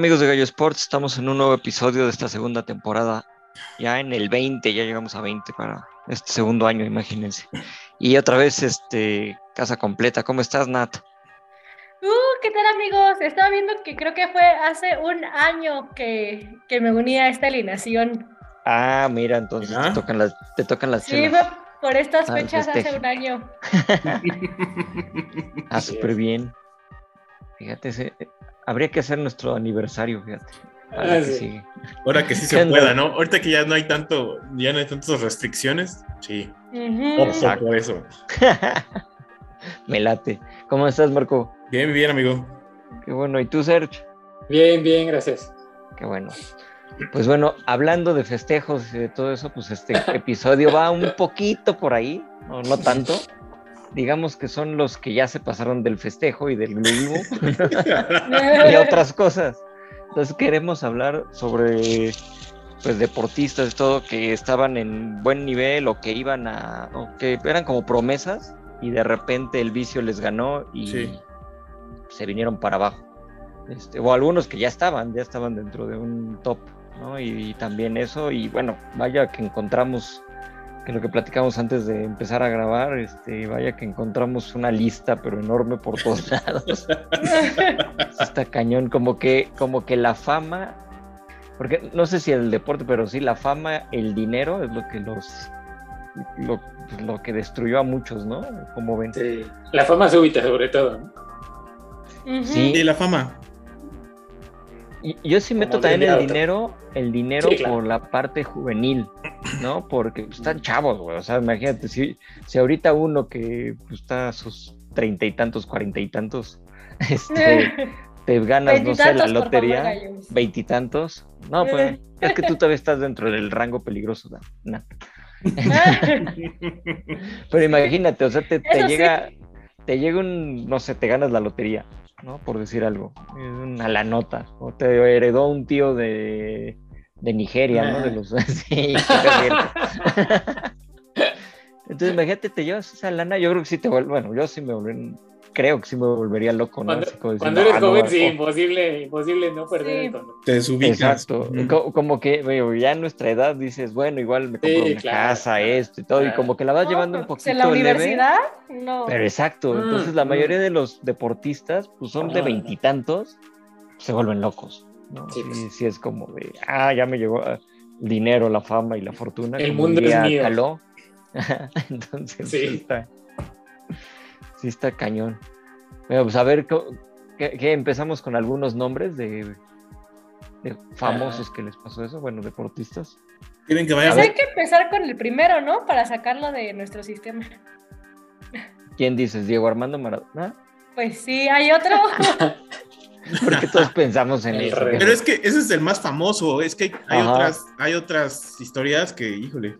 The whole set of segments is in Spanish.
Amigos de Gallo Sports, estamos en un nuevo episodio de esta segunda temporada. Ya en el 20, ya llegamos a 20 para este segundo año, imagínense. Y otra vez, este, casa completa. ¿Cómo estás, Nat? Uh, ¿qué tal amigos? Estaba viendo que creo que fue hace un año que, que me uní a esta alineación. Ah, mira, entonces te tocan las, te tocan las Sí, chelas. por estas Ah, fechas hace un año. Ah, súper bien. Fíjate, ese- habría que hacer nuestro aniversario, fíjate. para Ah, que sí. sigue. Ahora que sí ¿Qué se pueda, ¿no? Ahorita que ya no hay tanto, ya no hay tantas restricciones, sí. Exacto. por eso. Me late. ¿Cómo estás, Marco? Bien, bien, amigo. Qué bueno. ¿Y tú, Serge? Bien, bien, gracias. Qué bueno. Pues bueno, hablando de festejos y de todo eso, pues este episodio va un poquito por ahí, no, no tanto. Digamos que son los que ya se pasaron del festejo y del glú y otras cosas. Entonces queremos hablar sobre pues deportistas y todo que estaban en buen nivel o que iban a o que eran como promesas y de repente el vicio les ganó y Sí. se vinieron para abajo. Este, o algunos que ya estaban, ya estaban dentro de un top, ¿no? Y, y también eso, y bueno, vaya que encontramos, que lo que platicamos antes de empezar a grabar, este, vaya que encontramos una lista, pero enorme por todos lados. Está cañón, como que, como que la fama, porque no sé si el deporte, pero sí la fama, el dinero es lo que los, lo, pues, lo que destruyó a muchos, ¿no? Como ven. Sí. La fama súbita, sobre todo. Sí. Y la fama. Yo sí meto también el dinero, el dinero Sí, claro. por la parte juvenil, ¿no? Porque pues, están chavos, güey. O sea, imagínate, si, si ahorita uno que pues, está a sus treinta y tantos, cuarenta y tantos, este, te ganas, no sé, la lotería, veintitantos. No, pues es que tú todavía estás dentro del rango peligroso, ¿no? Pero imagínate, o sea, te, te sí. llega, te llega un, no sé, te ganas la lotería, ¿no? Por decir algo, una la nota, o te heredó un tío de, de Nigeria, ¿no? De los, sí, Entonces, imagínate, te llevas esa lana, yo creo que sí te vuelve, bueno, yo sí me volvería, creo que sí me volvería loco, ¿no? Cuando, Así como cuando diciendo, eres "Ah, joven, o- sí, imposible, imposible no perder Sí. el control. Te desubicas. Exacto, como que bueno, ya en nuestra edad dices, bueno, igual me compro Sí, una claro, casa, claro, esto y todo, y como que la vas No, llevando un pues, poquito En la leve. universidad, no. Pero exacto, Mm, entonces la mm. mayoría de los deportistas, pues son de veintitantos, se vuelven locos, ¿no? Sí, Sí, pues. sí es como de, ah, ya me llegó ah, el dinero, la fama y la fortuna. El mundo es mío. Caló. entonces, sí está, sí está cañón. Bueno, pues a ver, ¿qué, qué? empezamos con algunos nombres de, de famosos que les pasó eso, bueno, deportistas. ¿Quieren que Pues hay que empezar con el primero, ¿no? Para sacarlo de nuestro sistema. ¿Quién dices? Diego Armando Maradona. Pues sí, hay otro. Porque todos pensamos en eso. Pero es que ese es el más famoso. Es que hay, hay Ajá. otras, hay otras historias que, híjole.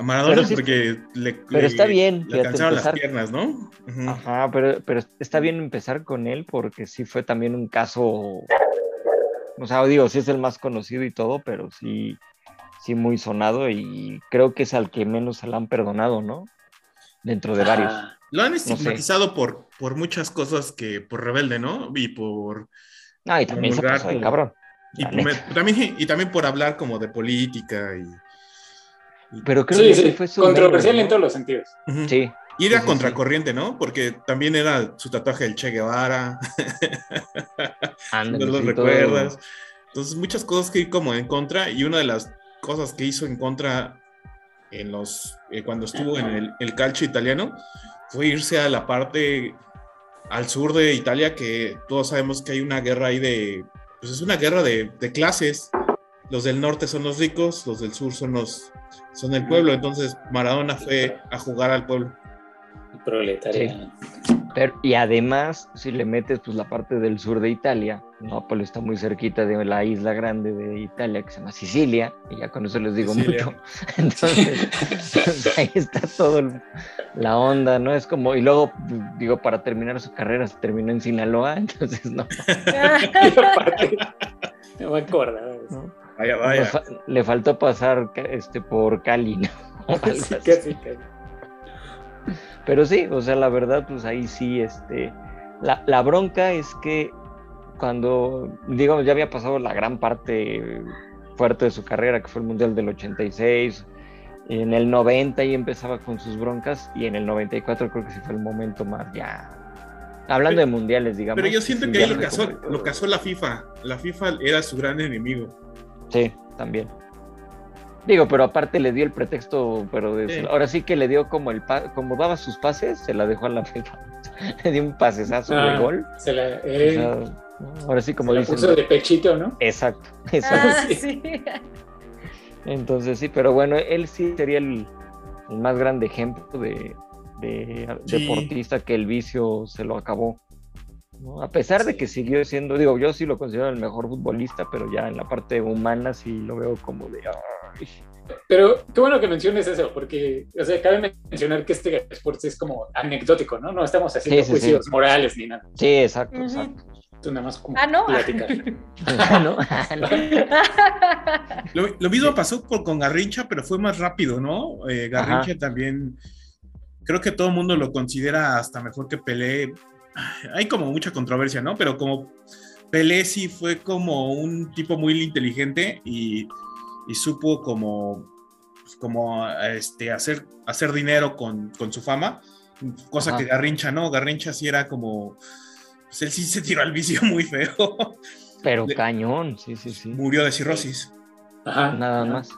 A Maradona Pero sí- porque le, pero le- está bien, le alcanzaron las empezar- piernas, ¿no? Ajá, pero, pero está bien empezar con él porque sí fue también un caso, o sea, digo, sí es el más conocido y todo, pero sí, sí muy sonado y creo que es al que menos se le han perdonado, ¿no? Dentro de varios. Ah, Lo han sé. estigmatizado por, por muchas cosas que, por rebelde, ¿no? Y por. Ah, y también se vulgar, pasó de como- cabrón. Y, la por- también, y también por hablar como de política y. Pero creo sí, que sí, fue su controversial mero, en todos los sentidos. Ujú. Sí, Y era Sí, sí, contracorriente, ¿no? Porque también era su tatuaje del Che Guevara. ándale, ¿No lo todo- recuerdas? Entonces, muchas cosas que ir como en contra. Y una de las cosas que hizo en contra en los, eh, cuando estuvo en el, el calcio italiano fue irse a la parte al sur de Italia, que todos sabemos que hay una guerra ahí de, pues es una guerra de, de clases. Los del norte son los ricos, los del sur son los son el pueblo. Entonces Maradona fue a jugar al pueblo. Proletaria. Pero, y además, si le metes pues la parte del sur de Italia, Nápoles está muy cerquita de la isla grande de Italia que se llama Sicilia, y ya con eso les digo Sicilia. mucho. Entonces, pues, ahí está todo el- la onda, ¿no? Es como, y luego, digo, para terminar su carrera se terminó en Sinaloa, entonces no, Y aparte, no me acuerdo. ¿no? Vaya, Le, vaya. fa- le faltó pasar este, por Cali, ¿no? O algo Sí, así. casi, casi. Pero sí, o sea, la verdad, pues ahí sí, este, la, la bronca es que cuando, digamos, ya había pasado la gran parte fuerte de su carrera, que fue el Mundial del 86, en el 90 y empezaba con sus broncas, y en el 94 creo que sí fue el momento más ya, hablando de mundiales, digamos. Pero yo siento sí, que ahí lo casó, lo casó la FIFA. La FIFA era su gran enemigo. Sí, también. Digo, pero aparte le dio el pretexto, pero de- Sí. ahora sí que le dio como el pa- como daba sus pases, se la dejó a la FIFA. le dio un pasesazo Ah, de gol. Se la, O eh, ahora sí como se la dicen. puso de pechito, ¿no? Exacto, exacto. Ah, sí. Entonces sí, pero bueno, él sí sería el, el más grande ejemplo de, de Sí. deportista que el vicio se lo acabó. ¿No? A pesar de que siguió siendo, digo, yo sí lo considero el mejor futbolista, pero ya en la parte humana sí lo veo como de... ay. Pero qué bueno que menciones eso, porque, o sea, cabe mencionar que este Sports es como anecdótico, ¿no? No estamos haciendo Sí, sí, juicios sí. morales ni nada. Sí, exacto, Ujú. exacto. Tú nada más como Ah, no. platicar. ¿No? Lo, lo mismo pasó por- con Garrincha, pero fue más rápido, ¿no? Eh, Garrincha también, creo que todo el mundo lo considera hasta mejor que Pelé. Hay como mucha controversia, ¿no? Pero como Pelé sí fue como un tipo muy inteligente y, y supo como, pues, como este, hacer, hacer dinero con, con su fama, cosa Ajá. que Garrincha no. Garrincha sí era como, pues él sí se tiró al vicio muy feo. Pero Le- cañón, sí, sí, sí. Murió de cirrosis. Ajá. Nada más.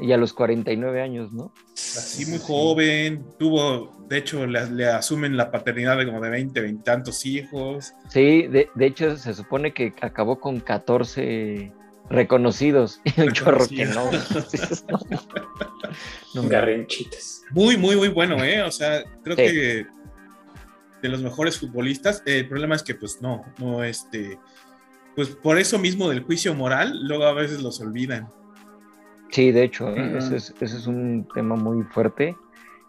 Y a los 49 años, ¿no? Así muy joven, tuvo, de hecho, le, le asumen la paternidad de como de 20, 20 tantos hijos. Sí, de, de hecho se supone que acabó con 14 reconocidos y un chorro que no. No, Garrinchitas. Muy, muy, muy bueno, ¿eh? O sea, creo Sí. que de los mejores futbolistas. El problema es que, pues, no, no, este, pues por eso mismo del juicio moral, luego a veces los olvidan. Sí, de hecho, ¿eh? Ese, es, ese es un tema muy fuerte.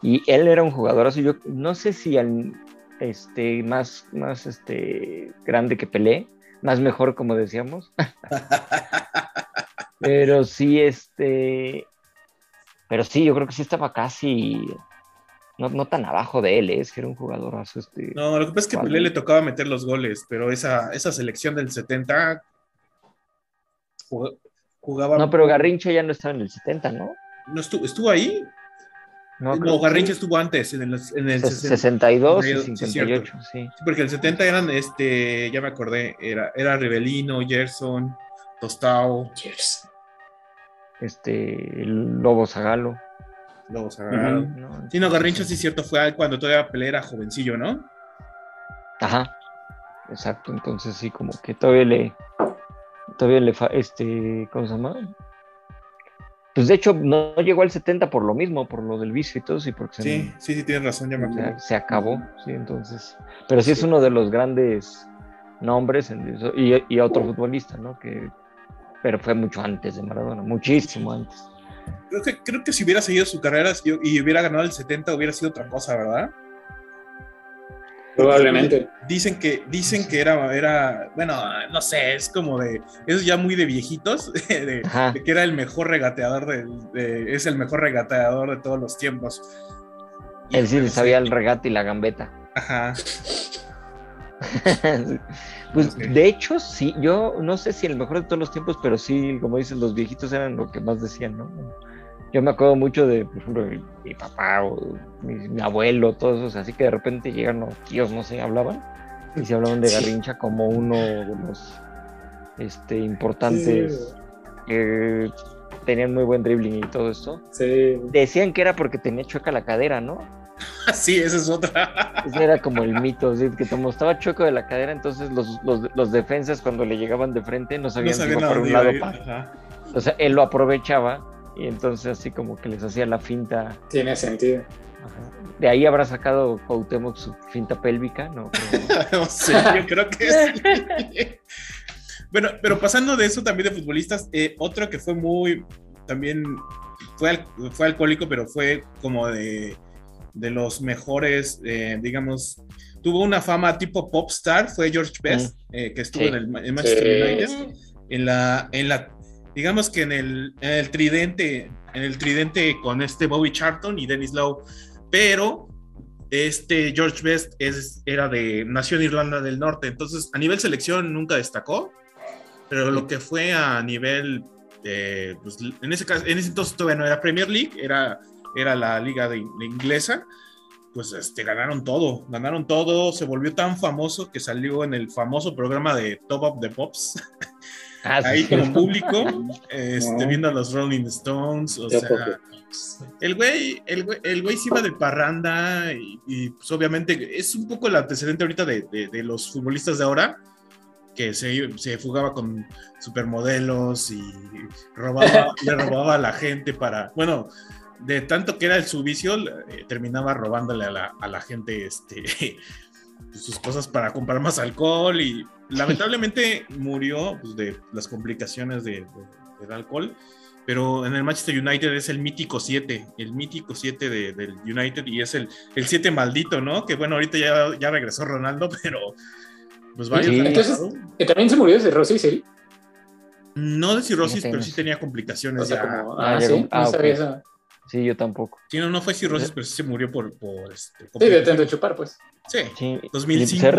Y él era un jugadorazo. Yo no sé si al, este, más, más este, grande que Pelé, más mejor, como decíamos. pero sí, este. Pero sí, yo creo que sí estaba casi. No, no tan abajo de él, ¿eh? es que era un jugadorazo. Este, No, lo que pasa es que. Pelé le tocaba meter los goles, pero esa, esa selección del 70 jug- jugaba. No, pero Garrincha ya no estaba en el 70, ¿no? ¿No estuvo, estuvo ahí? No, No, Garrincha estuvo antes, en el, en el ses- 60. 62 y 62, sí, 58, sí. Sí, porque el 70 eran, este, ya me acordé, era, era Rivelino, Gerson, Tostao, Cheers. Este, el Lobo Zagalo. Lobo. ¿no? Sí, no, Garrincha sí es cierto, fue cuando todavía Pelé era jovencillo, ¿no? Ajá, exacto. Entonces sí, como que todavía le, todavía le, fa- este, ¿cómo se llama? Pues de hecho no llegó al 70 por lo mismo, por lo del vicio y todo, sí, porque se, Sí, sí, sí, tienes razón, ya me acuerdo. se acabó, sí, entonces. Pero sí es uno de los grandes nombres en eso, y, y otro futbolista, ¿no? Que, pero fue mucho antes de Maradona, muchísimo antes. Creo que, creo que si hubiera seguido su carrera y hubiera ganado el 70 hubiera sido otra cosa, ¿verdad? Probablemente. Dicen que, dicen que era, era, bueno, no sé, es como de, es ya muy de viejitos, de, de que era el mejor regateador, de, de- es el mejor regateador de todos los tiempos. Y Él sí sabía el regate y la gambeta. Ajá. pues de hecho, sí, yo no sé si el mejor de todos los tiempos, pero sí, como dices, los viejitos eran lo que más decían, ¿no? Yo me acuerdo mucho de, por ejemplo, mi, mi papá o mi, mi abuelo, todos esos, así que de repente llegan los tíos, no sé, hablaban, y se hablaban de Sí. Garrincha como uno de los este, importantes eh, tenían muy buen dribbling y todo esto. Sí. Decían que era porque tenía chueca la cadera, ¿no? Sí, esa es otra. Ese era como el mito, ¿sí? que como estaba chueco de la cadera, entonces los, los, los defensas cuando le llegaban de frente no sabían No si sabían iba por un lado. iba a ir. pa- Ajá. O sea, él lo aprovechaba y entonces así como que les hacía la finta. Tiene sentido. Ajá. De ahí habrá sacado Cuauhtémoc su finta pélvica, ¿no? No sé, yo creo que sí. Bueno, pero pasando de eso también de futbolistas, eh, otro que fue muy, también fue, al- fue alcohólico, pero fue como de, de los mejores, eh, digamos, tuvo una fama tipo pop-star, fue George Best, eh, que estuvo Sí. en el en Manchester Sí. United, en la, en la, digamos que en el, en el tridente, en el tridente con este Bobby Charlton y Dennis Lowe, pero este George Best es, era de, nació en Irlanda del Norte, entonces a nivel selección nunca destacó, pero lo que fue a nivel, eh, pues, en, ese caso, en ese entonces todavía no era Premier League, era, era la liga de, de inglesa, pues este, ganaron todo, ganaron todo, se volvió tan famoso que salió en el famoso programa de Top of the Pops, Ah, sí. ahí como público, este, viendo a los Rolling Stones, o sea, el güey, el güey, el güey se iba de parranda y, y, pues obviamente es un poco el antecedente ahorita de, de- de los futbolistas de ahora, que se, se fugaba con supermodelos y robaba, le robaba a la gente para, bueno, de tanto que era su vicio, eh, terminaba robándole a la, a la gente este, sus cosas para comprar más alcohol y lamentablemente murió pues, de las complicaciones de- de- del alcohol pero en el Manchester United es el mítico 7, el mítico 7 de- del United y es el, el 7 maldito, ¿no? Que bueno, ahorita ya, ya regresó Ronaldo, pero pues varios Sí. Entonces- también se murió de cirrosis, ¿sí? No de cirrosis, pero sí tenía complicaciones O sea, ya. como, Ah, ah, sí, ah, no sabía ok. eso. Sí, yo tampoco. Sí, no, no fue cirrosis, pero sí se murió por, por este, Sí, de chupar, pues. Sí, Sí. 2005. Y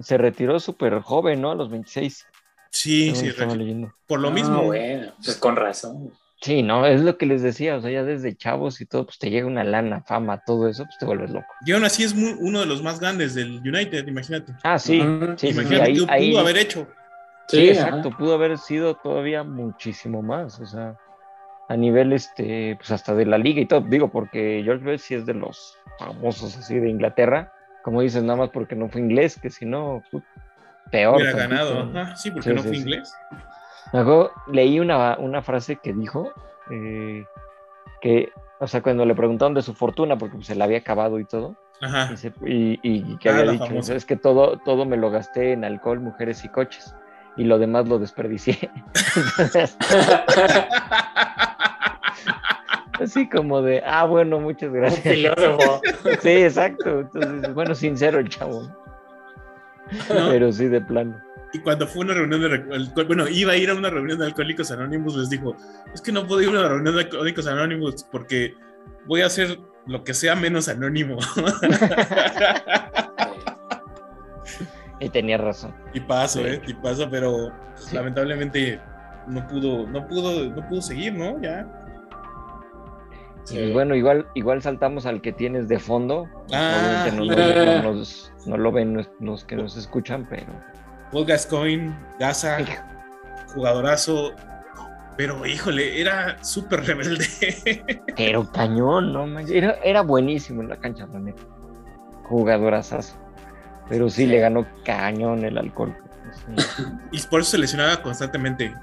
Se, re- se retiró súper joven, ¿no? A los 26. sí, sí, leyendo. por lo Ah, mismo. bueno, pues con razón. Sí, no, es lo que les decía, o sea, ya desde chavos y todo, pues te llega una lana, fama, todo eso, pues te vuelves loco. Y aún así es muy- uno de los más grandes del United, imagínate. Ah, sí, sí, sí, sí, imagínate ahí, pudo haber hecho. sí, Sí, exacto, pudo haber sido todavía muchísimo más, o sea, a nivel, este, pues hasta de la liga y todo, digo, porque George Best sí es de los famosos así de Inglaterra, como dices, nada más porque no fue inglés, que si no, peor. Hubiera ganado. Ajá, sí, porque Sí, no sí, fue sí. inglés. Acuerdo, leí una, una frase que dijo eh, que, o sea, cuando le preguntaron de su fortuna, porque pues, se la había acabado y todo, Ajá. y, se- y- y que Ah, había dicho, famosa. es que todo, todo me lo gasté en alcohol, mujeres y coches, y lo demás lo desperdicié. Entonces, así como de, ah, bueno, muchas gracias. Sí, exacto. Entonces, bueno, sincero el chavo, pero sí de plano. Y cuando fue una reunión de bueno, iba a ir a una reunión de alcohólicos anónimos, les dijo, es que no puedo ir a una reunión de alcohólicos anónimos porque voy a hacer lo que sea menos anónimo. Y tenía razón. y paso, Sí. eh, y paso, pero pues, Sí. lamentablemente no pudo, no pudo, no pudo seguir, ¿no? Ya. Y pues, bueno, igual, igual saltamos al que tienes de fondo. Ah, Obviamente no, no- no nos- no lo ven los- los que nos escuchan, pero Paul Gascoigne, Gaza, jugadorazo, pero híjole, era súper rebelde. Pero cañón, ¿no? manches? Era, era buenísimo en la cancha, la neta. Jugadorazazo. Pero sí, Sí. le ganó cañón el alcohol. Sí. y por eso se lesionaba constantemente.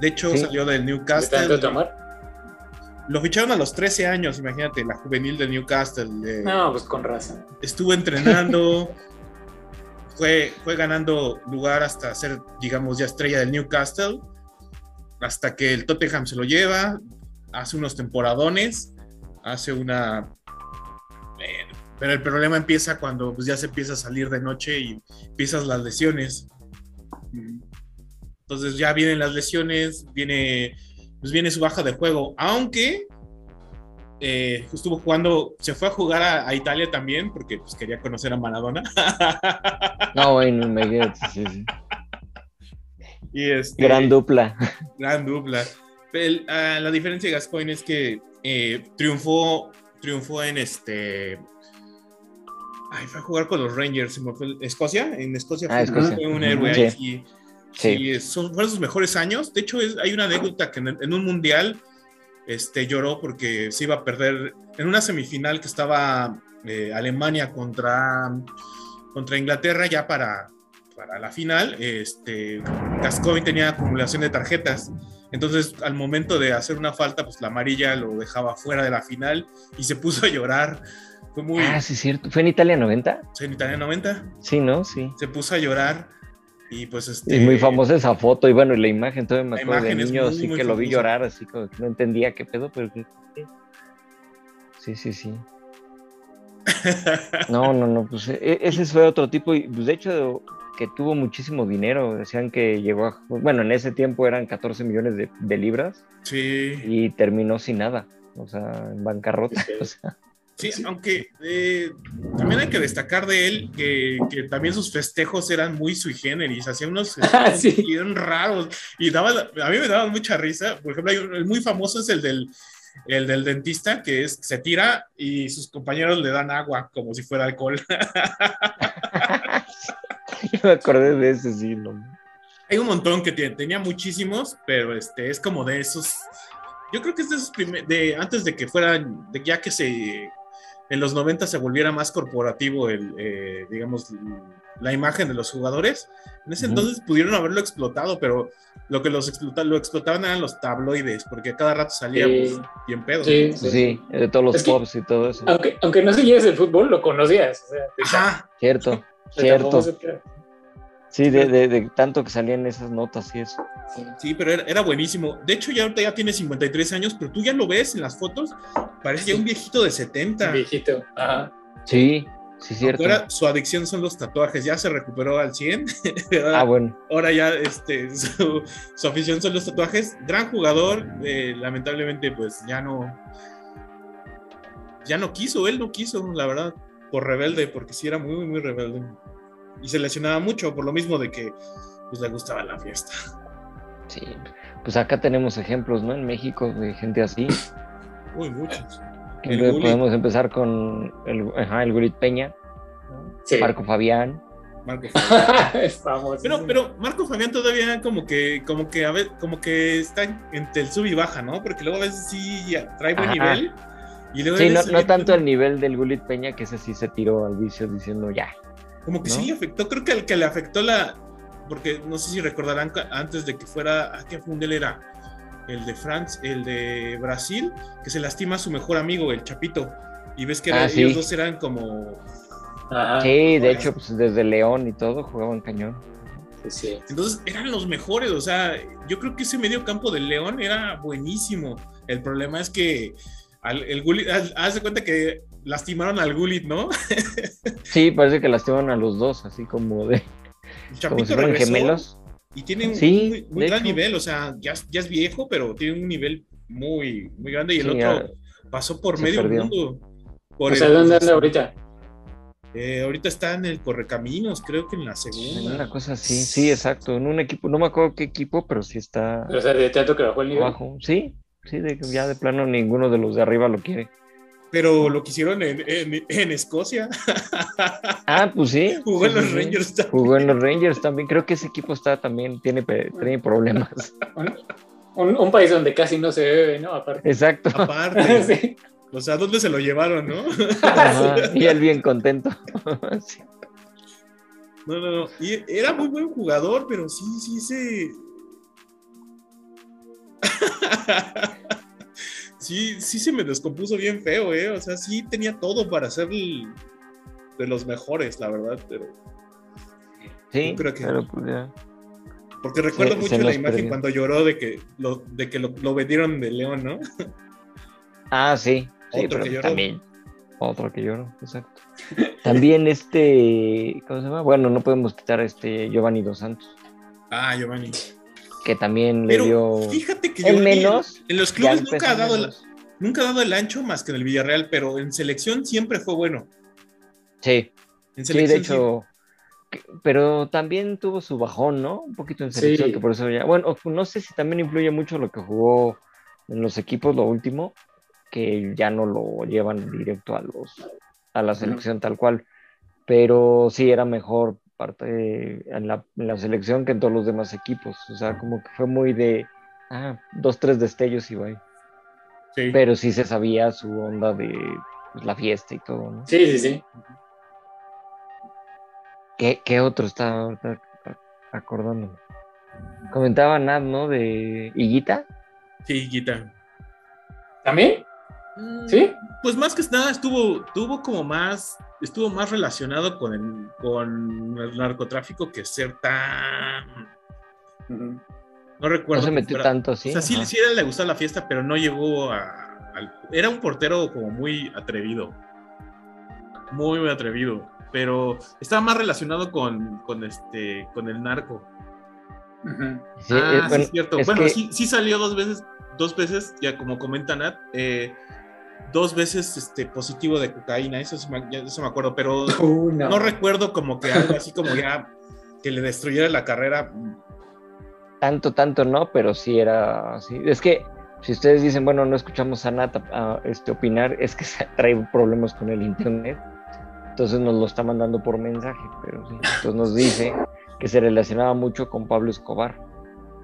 De hecho, Sí. salió del ¿De Newcastle. tanto tomar? Lo ficharon a los 13 años, imagínate, la juvenil de Newcastle. eh, No, pues con razón. Estuvo entrenando, fue, fue ganando lugar hasta ser, digamos, ya estrella del Newcastle, hasta que el Tottenham se lo lleva, hace unos temporadones, hace una... eh, pero el problema empieza cuando pues, ya se empieza a salir de noche y empiezas las lesiones. Entonces ya vienen las lesiones, viene, pues viene su baja de juego, aunque eh, estuvo jugando, se fue a jugar a, a Italia también porque pues, quería conocer a Maradona. No, bueno, me sí, sí. y este, Gran dupla. gran dupla. El- ah, la diferencia de Gascoigne es que eh, triunfó, triunfó en este. Ay, fue a jugar con los Rangers, se me fue Escocia, en Escocia Ah, fue, Escocia. un héroe sí. ahí sí. Sí, son, fueron sus mejores años. De hecho, hay una anécdota que en, un mundial este, lloró porque se iba a perder en una semifinal que estaba eh, Alemania contra, contra Inglaterra ya para, para la final. Este, Gascoigne tenía acumulación de tarjetas. Entonces, al momento de hacer una falta, pues la amarilla lo dejaba fuera de la final y se puso a llorar. Fue muy... Ah, sí, cierto. ¿Fue en Italia 90? Sí, en Italia 90. Sí, ¿no? Sí. Se puso a llorar y pues este... Y muy famosa esa foto y bueno, y la imagen, todavía me acuerdo de niño, así que lo vi llorar, así como que no entendía qué pedo, pero Sí, sí, sí. No, no, no, pues e, ese fue otro tipo, y pues de hecho que tuvo muchísimo dinero, decían que llegó a, bueno, en ese tiempo eran 14 millones de, libras. Sí. Y terminó sin nada, o sea, en bancarrota. Sí, aunque eh, también hay que destacar de él que, también sus festejos eran muy sui generis, hacían unos ah, sí. eran raros y daba, a mí me daba mucha risa. Por ejemplo, el muy famoso es el del, el del dentista que es se tira y sus compañeros le dan agua como si fuera alcohol. Yo me acordé de ese, sí, Hay un montón que tiene, tenía muchísimos, pero este es como de esos. Yo creo que es de esos primeros, de antes de que fueran, de ya que se en los 90 se volviera más corporativo el, eh, digamos, la imagen de los jugadores. En ese entonces pudieron haberlo explotado, pero lo que los explota, lo explotaban eran los tabloides, porque cada rato salía pues, bien pedo. Sí, sí, de todos los pops y todo eso. Aunque, aunque no siguieras el fútbol, lo conocías. Ajá. Cierto, cierto. Sí, de, de, tanto que salían esas notas y eso. Sí, pero era, buenísimo. De hecho, ya ahorita ya tiene 53 años, pero tú ya lo ves en las fotos, parece ya un viejito de 70. Un viejito, ajá. Sí, sí, cierto. Ahora su adicción son los tatuajes, ya se recuperó al 100. ah, bueno. Ahora ya este, su, afición son los tatuajes. Gran jugador, eh, lamentablemente, pues ya no. Ya no quiso, él no quiso, la verdad, por rebelde, porque sí era muy, muy rebelde y se lesionaba mucho por lo mismo de que pues, le gustaba la fiesta. Sí, pues acá tenemos ejemplos, ¿no? En México de gente así. Uy, muchos. podemos empezar con el, ajá, el Gurit Peña, Marco Fabián. Marco Fabián. pero, pero Marco Fabián todavía como que, como que, a ver, como que está entre el sub y baja, ¿no? Porque luego a veces sí trae buen nivel. Y luego sí, no, no tanto el nivel del Gulit Peña, que ese sí se tiró al vicio diciendo ya, como que sí le afectó, creo que el que le afectó la, porque no sé si recordarán antes de que fuera, ¿a qué mundial era? El de France, el de Brasil, que se lastima a su mejor amigo, el Chapito. Y ves que ah, ellos dos eran como... sí, de hecho, pues desde León y todo jugaban cañón. Sí. Entonces eran los mejores, o sea, yo creo que ese medio campo del León era buenísimo. El problema es que el Gullit, haz, de cuenta que lastimaron al Gullit, ¿no? sí, parece que lastimaron a los dos, así como de. como si fueran gemelos. Y tiene un muy, gran nivel, o sea, ya, ya, es viejo, pero tiene un nivel muy, muy grande. Y el otro pasó por medio mundo. Por o sea, ¿dónde anda ahorita? Eh, ahorita está en el Correcaminos, creo que en la segunda. Una cosa así, sí, exacto. En un equipo, no me acuerdo qué equipo, pero sí está. O sea, de teatro que bajó el nivel. Abajo. Sí, Sí, de, ya de plano ninguno de los de arriba lo quiere. Pero lo quisieron en, en, Escocia. Ah, pues sí. Jugó en los Rangers también. Jugó en los Rangers también. Creo que ese equipo está también, tiene, tiene problemas. Un, país donde casi no se bebe, ¿no? Aparte. Exacto. Aparte. sí. O sea, ¿dónde se lo llevaron, no? y él bien contento. No, no, no. Y era muy buen jugador, pero sí, sí se sí, sí se me descompuso bien feo, ¿eh? O sea, sí tenía todo para ser de los mejores, la verdad, pero. Sí, creo que. Pues Porque recuerdo mucho la imagen cuando lloró de que lo, de que lo, vendieron de León, ¿no? Ah, sí. Otro que lloró. También. Otro que lloró, exacto. También este, ¿cómo se llama? Bueno, no podemos quitar este Giovanni Dos Santos. Ah, Giovanni que también le dio. Fíjate que yo menos, en los clubes nunca ha, dado el, nunca ha dado el ancho más que en el Villarreal, pero en selección siempre fue bueno. Sí. sí, de hecho. Pero también tuvo su bajón, ¿no? Un poquito en selección, que por eso ya. Bueno, no sé si también influye mucho lo que jugó en los equipos, lo último, que ya no lo llevan directo a los a la selección tal cual. Pero sí era mejor parte en la, en la selección que en todos los demás equipos. O sea, como que fue muy de, ah, dos, tres destellos y. Sí. Pero sí se sabía su onda de pues, la fiesta y todo, ¿no? Sí, sí, sí. ¿Qué, qué otro está ahorita acordándome? Comentaba Nat, ¿no? De Higuita. Sí, Guita. ¿También? ¿Sí? Pues más que nada estuvo, tuvo como más, estuvo más relacionado con el, con el narcotráfico que ser tan, no recuerdo. No se metió tanto, O sí. sea, sí, ajá. sí le gustaba la fiesta, pero no llegó a, era un portero como muy atrevido, muy, muy atrevido, pero estaba más relacionado con, con este, con el narco. Sí, ah, eh, sí, es cierto. es bueno, que- sí, sí salió dos veces, dos veces, ya como comenta Nat, eh, dos veces este, positivo de cocaína, eso, sí me, ya- eso me acuerdo, pero Uh, no. no recuerdo como que algo así como ya que le destruyera la carrera. Tanto, tanto no, pero sí era así. Es que si ustedes dicen, bueno, no escuchamos a Nat a- este, opinar, es que se trae problemas con el internet. Entonces nos lo está mandando por mensaje, pero sí. Entonces nos dice que se relacionaba mucho con Pablo Escobar.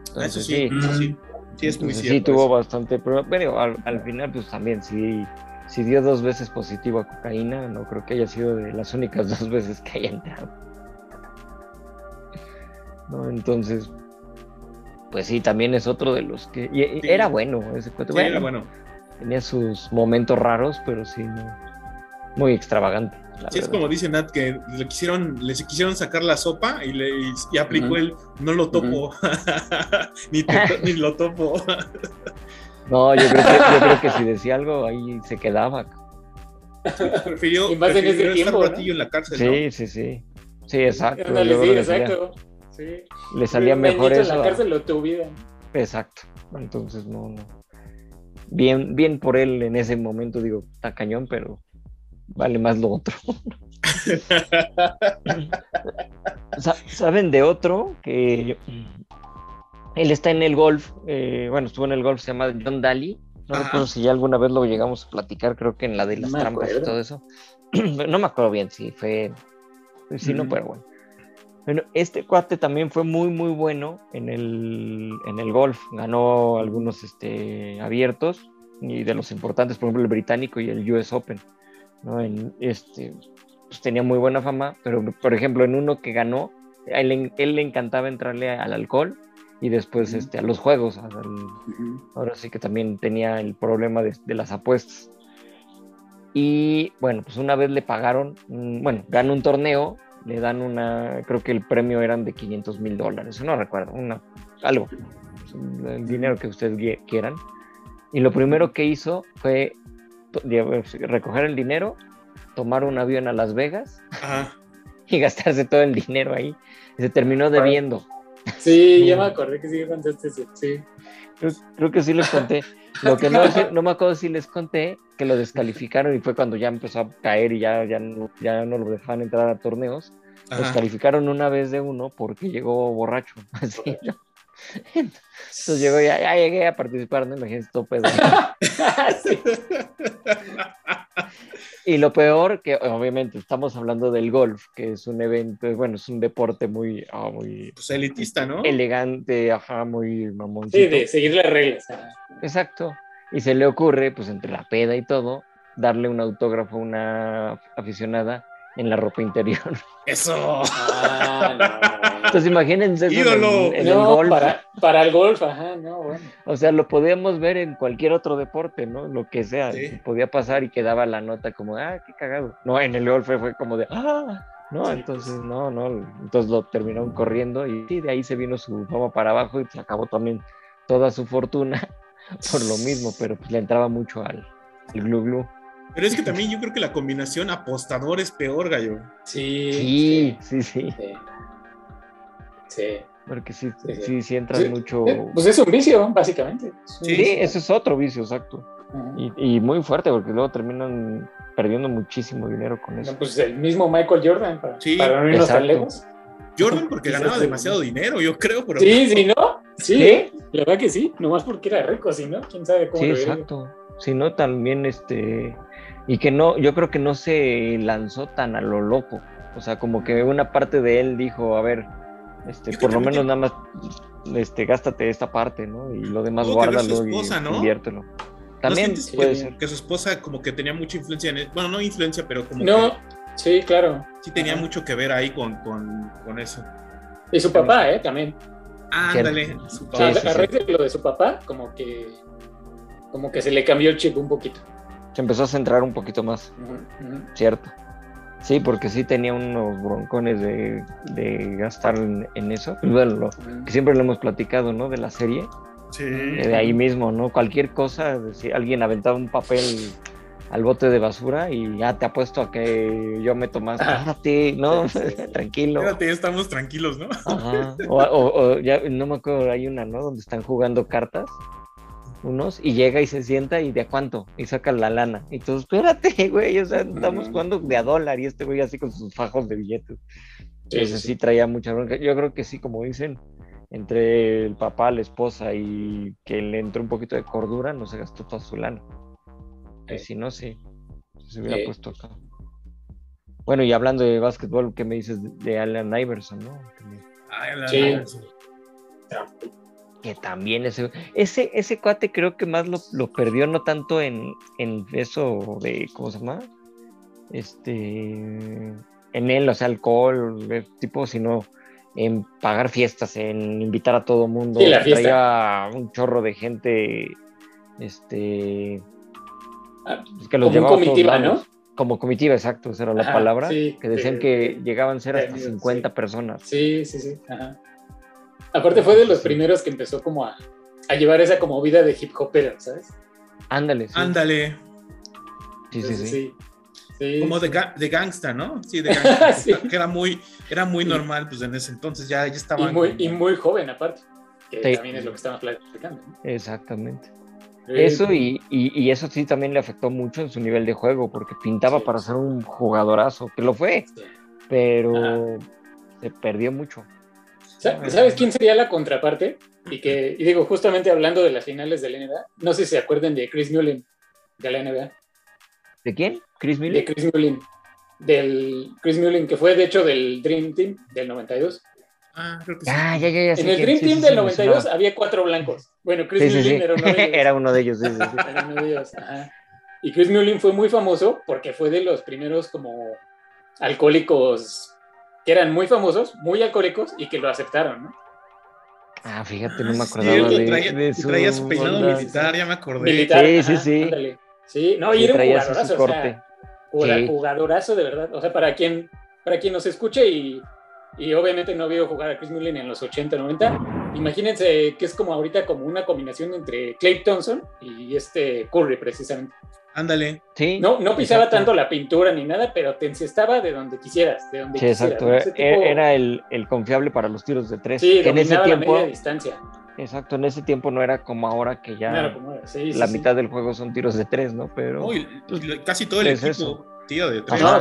Eso Entonces, sí, eso sí, sí es muy Entonces, cierto. sí tuvo eso. bastante problema. Pero al, al final, pues también sí, sí dio dos veces positivo a cocaína. No creo que haya sido de las únicas dos veces que haya entrado. ¿No? Entonces, pues sí, también es otro de los que. y- Sí. Era bueno ese cuate. Sí, Bueno, era bueno. Tenía sus momentos raros, pero sí, no, muy extravagante. Sí, es como dice Nat, que le quisieron, les quisieron sacar la sopa y, le, y, y aplicó Ujú. el no lo topo. ni, te ni lo topo. No, yo creo, que, yo creo que si decía algo, ahí se quedaba. prefirió, Y más en ese estar tiempo, un ¿no? ratillo en la cárcel. Sí, sí, sí. Sí, exacto. Sí, le salía- exacto. Sí. Le salía Un mejor eso. en la a- cárcel o tu vida. Exacto. Entonces, no, no. Bien, bien por él en ese momento, digo, está cañón, pero vale más lo otro. Sa- ¿Saben de otro? Que él está en el golf, eh, bueno, estuvo en el golf, se llama John Daly. No Ajá. recuerdo si ya alguna vez lo llegamos a platicar, creo que en la de las me trampas y todo eso. no me acuerdo bien si fue. Sí, no, Ujú. pero bueno. Bueno, este cuate también fue muy, muy bueno en el, en el golf. Ganó algunos este, abiertos y de los importantes, por ejemplo, el británico y el US Open. ¿No? En, este, pues tenía muy buena fama, pero por ejemplo, en uno que ganó, a él, le- él le encantaba entrarle al alcohol y después este, a los juegos. ahora sí que también tenía el problema de, de las apuestas. Y bueno, pues una vez le pagaron, mm, bueno, ganó un torneo, le dan una, creo que el premio eran de 500 mil dólares, no recuerdo, una, algo, el dinero que ustedes quieran. Y lo primero que hizo fue recoger el dinero, tomar un avión a Las Vegas Ajá. y gastarse todo el dinero ahí. Y se terminó debiendo. Sí, ya me acordé que sí contaste eso. Sí. Creo, creo que sí les conté. Lo que no, no me acuerdo si les conté que lo descalificaron y fue cuando ya empezó a caer y ya, ya, no, ya no lo dejaban entrar a torneos. Los Ajá. calificaron una vez de uno porque llegó borracho. Así, ¿no? Entonces llegó, ya, ya llegué a participar, ¿no? Imagínense todo pedo. Sí. Y lo peor, que obviamente estamos hablando del golf, que es un evento, bueno, es un deporte muy, ah, muy Pues elitista, ¿no? elegante, ajá, muy mamoncito. Sí, de seguir las reglas. Exacto. Y se le ocurre, pues entre la peda y todo, darle un autógrafo a una aficionada en la ropa interior. Eso. Ah, no. Entonces imagínense eso en el- Ídolo. en el, No, golf. para, para el golf, ajá, no, bueno. O sea, lo podíamos ver en cualquier otro deporte, ¿no? Lo que sea. Sí. Podía pasar y quedaba la nota como, ah, qué cagado. No, en el golf fue como de, ah, no, Sí, entonces, pues. no, no. Entonces lo terminaron corriendo y sí, de ahí se vino su fama para abajo y se acabó también toda su fortuna por lo mismo, pero pues le entraba mucho al, al glu glu. Pero es que también yo creo que la combinación apostador es peor, gallo. Sí. Sí, sí, sí. Sí. Sí. Porque sí, Sí, sí, sí. sí, entras Sí, mucho. Eh, Pues es un vicio, básicamente. Es un Sí, vicio. ese es otro vicio, exacto. Y, y muy fuerte, porque luego terminan perdiendo muchísimo dinero con No, eso. pues el mismo Michael Jordan, para, Sí, para no irnos tan lejos. Jordan porque ganaba demasiado dinero, yo creo, pero Sí, sí, ¿no? Sí, ¿Sí? ¿eh? la verdad que sí, nomás porque era rico, si no, quién sabe cómo Sí, lo exacto. Si no, también este. Y que no, yo creo que no se lanzó tan a lo loco. O sea, como que una parte de él dijo, a ver, este, Yo por lo menos nada más, este, gástate esta parte, ¿no? Y lo demás su guárdalo esposa, y ¿no? inviértelo. ¿No También puede que, ser. que su esposa como que tenía mucha influencia en él? Bueno, no influencia, pero como No, que sí, claro. sí tenía Ajá. mucho que ver ahí con, con, con eso. Y su papá, ¿eh? También. Ándale, su O sea, papá. Sí, sí, a sí. raíz de lo de su papá, como que, como que se le cambió el chip un poquito. Se empezó a centrar un poquito más, cierto. Sí, porque sí tenía unos broncones de, de gastar en, en eso. Y bueno, lo- que siempre lo hemos platicado, ¿no? De la serie. Sí. eh, De ahí mismo, ¿no? Cualquier cosa, si alguien aventaba un papel al bote de basura y ya te apuesto a que yo meto más. Ajá. Espérate, ¿no? Sí. Tranquilo. Espérate, ya estamos tranquilos, ¿no? Ajá. O, o- o ya no me acuerdo, hay una, ¿no? Donde están jugando cartas unos y llega y se sienta y de a cuánto y saca la lana. Y tú, espérate, güey, o sea, estamos jugando de a dólar y este güey así con sus fajos de billetes. Sí, Entonces sí, traía mucha bronca. Yo creo que sí, como dicen, entre el papá, la esposa y que le entró un poquito de cordura, no se gastó toda su lana. Y si no, sí, se hubiera puesto acá. Bueno, y hablando de básquetbol, ¿qué me dices de- Allen Iverson, no? Me- Sí. la- que también ese, ese, ese cuate creo que más lo, lo perdió no tanto en, en eso de, ¿cómo se llama? Este, en él, o sea, alcohol, eh, tipo, sino en pagar fiestas, en invitar a todo mundo. Sí, la fiesta. Traía un chorro de gente, este, Ah, pues, que los como a todos comitiva, ¿no? Como comitiva, exacto, esa era la Ajá, palabra. sí, que decían de- que llegaban a ser hasta amigos, 50 sí. personas. Sí, sí, sí. Ajá. Aparte fue de los Sí. primeros que empezó como a, a llevar esa como vida de hip hopero, ¿sabes? Ándale, sí. Ándale. sí, sí, sí. sí. Como de, sí. ga- de gangsta, ¿no? Sí, de gangsta. Sí. Que era muy, era muy Sí. normal, pues en ese entonces ya, ya estaba. Y muy, y muy joven aparte, que Sí. también es lo que estamos platicando. ¿no? Exactamente. Sí. Eso y, y- y eso sí también le afectó mucho en su nivel de juego, porque pintaba Sí. para ser un jugadorazo, que lo fue, Sí. pero se perdió mucho. Sa- ¿Sabes quién sería la contraparte? Y que, y digo, justamente hablando de las finales de la NBA, no sé si se acuerdan de Chris Mullin de la NBA, ¿De quién? ¿Chris de Miller? Chris Mullin, del Chris Mullin, que fue de hecho del Dream Team del 92. Ah, creo que sí. Ah, ya, ya, ya. En el Dream sí, Team sí, del sí, me 92 sonaba. había cuatro blancos. Bueno, Chris Sí, sí, Mullin sí. era uno de ellos. Era uno de ellos, sí, sí, sí. Era uno de ellos, ajá. Y Chris Mullin fue muy famoso porque fue de los primeros como alcohólicos que eran muy famosos, muy alcohólicos y que lo aceptaron, ¿no? Ah, fíjate, no me Ah, acordaba cierto, de, traía, de y traía su peinado onda. militar, ya me acordé. Militar. Sí, sí, ajá, sí. ándale. Sí, no, y Sí, era un jugadorazo, o corte. sea, Sí. jugadorazo de verdad. O sea, para quien, para quien nos escuche y, y obviamente no vio jugar a Chris Mullin en los 80, 90, imagínense que es como ahorita como una combinación entre Clay Thompson y este Curry precisamente. Ándale. Sí, No, no pisaba exacto. tanto la pintura ni nada, pero te encestaba de donde quisieras, de donde Sí, quisieras. exacto. ¿no? Era, Ese tipo- era el, el confiable para los tiros de tres. sí, que en ese dominaba la tiempo, media distancia. exacto, en ese tiempo no era como ahora que ya Claro, como era. Sí, sí, la sí. mitad del juego son tiros de tres, ¿no? Pero Uy, y casi todo el es equipo, eso. tío, de tres. Ajá.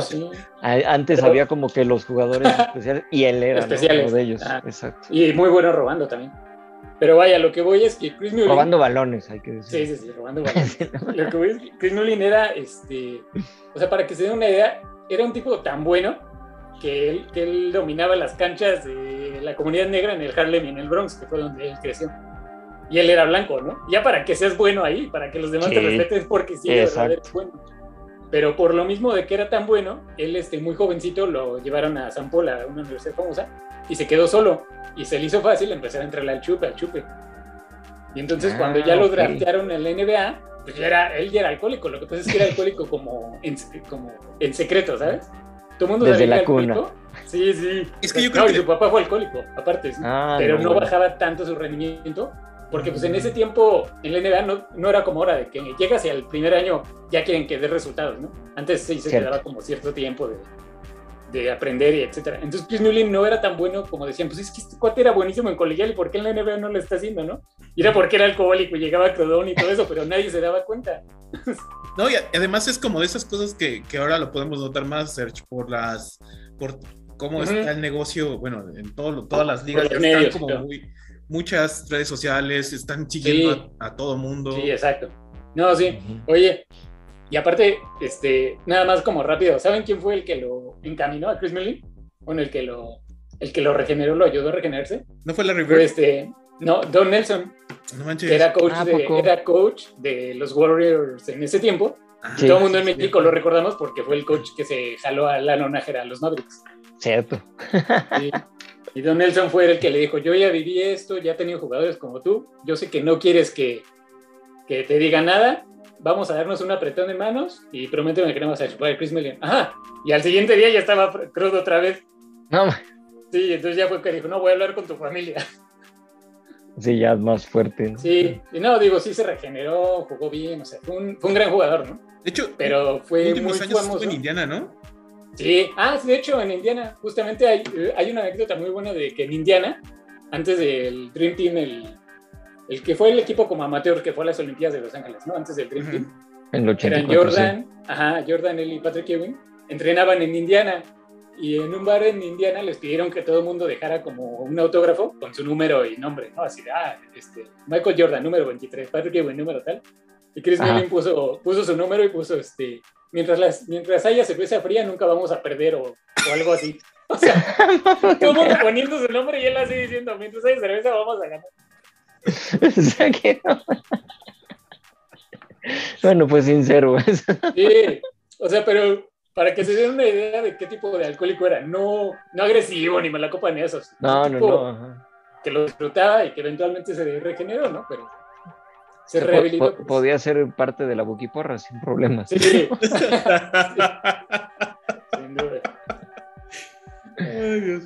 antes Pero- había como que los jugadores especiales y él era uno de ellos. Exacto. Y muy bueno robando también. Pero vaya, lo que voy es que Chris Mullin... Robando balones, hay que Sí, decir. sí, sí, robando balones. Lo que voy es que Chris Mullin era, este, o sea, para que se den una idea, era un tipo tan bueno que él, que él dominaba las canchas de la comunidad negra en el Harlem y en el Bronx, que fue donde él creció. Y él era blanco, ¿no? Ya para que seas bueno ahí, para que los demás te Sí. respeten, es porque sí, de verdad Exacto. eres bueno. Pero por lo mismo de que era tan bueno, él, este, muy jovencito, lo llevaron a San Paul, a una universidad famosa, y se quedó solo. Y se le hizo fácil empezar a entrarle al chupe, al chupe. Y entonces Ah, cuando ya lo ok. draftearon en la NBA, pues ya era, él ya era alcohólico. Lo que pasa es que era alcohólico como en, como en secreto, ¿sabes? Todo el mundo Desde sabía la que era cuna. alcohólico. Sí, sí. Es que yo No, creo y que- su papá fue alcohólico, aparte. sí. Ah, pero no bueno. bajaba tanto su rendimiento. Porque pues en ese tiempo en la NBA no, no era como ahora de que llegas y al primer año ya quieren que dé resultados, ¿no? Antes sí se te Cierto. daba como cierto tiempo de, de aprender y etcétera. Entonces Chris Mullin no era tan bueno como decían, pues es que este cuate era buenísimo en colegial y ¿por qué en la NBA no lo está haciendo, no? Y era porque era alcohólico y llegaba a crudón y todo eso, pero nadie se daba cuenta. No, y además es como de esas cosas que, que ahora lo podemos notar más, Serge, por las. por cómo Ujú. está el negocio, bueno, en todo, todas las ligas ya medios, están como claro. muy. Muchas redes sociales están siguiendo Sí. a, a todo mundo. Sí, exacto. No, sí. Ujú. Oye, Y aparte, este, nada más como rápido, ¿saben quién fue el que lo encaminó a Chris Mullin? Bueno, el que lo, el que lo regeneró, lo ayudó a regenerarse. ¿No fue Larry Fue Bird? este, no, Don Nelson, No manches. que era coach, Ah, de, era coach de los Warriors en ese tiempo. Ah, Sí. Todo el mundo en sí, México lo recordamos porque fue el coach que se jaló a Lano Nájera a los Mavericks. Cierto. Y, y Don Nelson fue el que le dijo, yo ya viví esto, ya he tenido jugadores como tú, yo sé que no quieres que, que te diga nada, vamos a darnos un apretón de manos y prométeme que no vas a chupar a Chris Million. Ajá, y al siguiente día ya estaba crudo otra vez. No, Sí, entonces ya fue que dijo, no, voy a hablar con tu familia. sí, ya es más fuerte. ¿no? Sí, y no, digo, sí se regeneró, jugó bien, o sea, fue un, fue un gran jugador, ¿no? De hecho, Pero fue muy últimos años famoso. estuvo en Indiana, ¿no? Sí, ah, de hecho en Indiana, justamente hay, eh, hay una anécdota muy buena de que en Indiana, antes del Dream Team, el, el que fue el equipo como amateur que fue a las Olimpiadas de Los Ángeles, ¿no? Antes del Dream. Team, En el eran 84. Jordan, ajá, Jordan, él y Patrick Ewing, entrenaban en Indiana y en un bar en Indiana les pidieron que todo el mundo dejara como un autógrafo con su número y nombre, ¿no? Así de, ah, este, Michael Jordan, número 23, Patrick Ewing, número tal. Y Chris. Mullin puso, puso su número y puso, este, mientras, las, mientras haya cerveza fría nunca vamos a perder o, o algo así. O sea, todo poniendo su nombre y él así diciendo, mientras haya cerveza vamos a ganar. O sea que no. Bueno, pues sincero. eso. Sí, o sea, pero para que se den una idea de qué tipo de alcohólico era, no, no agresivo ni mala copa ni esos. No, no, no. ajá. Que lo disfrutaba y que eventualmente se regeneró, ¿no? Pero se rehabilitó. po- pues. podía ser parte de la buquiporra sin problemas. Sí, sin duda. Ay, Dios.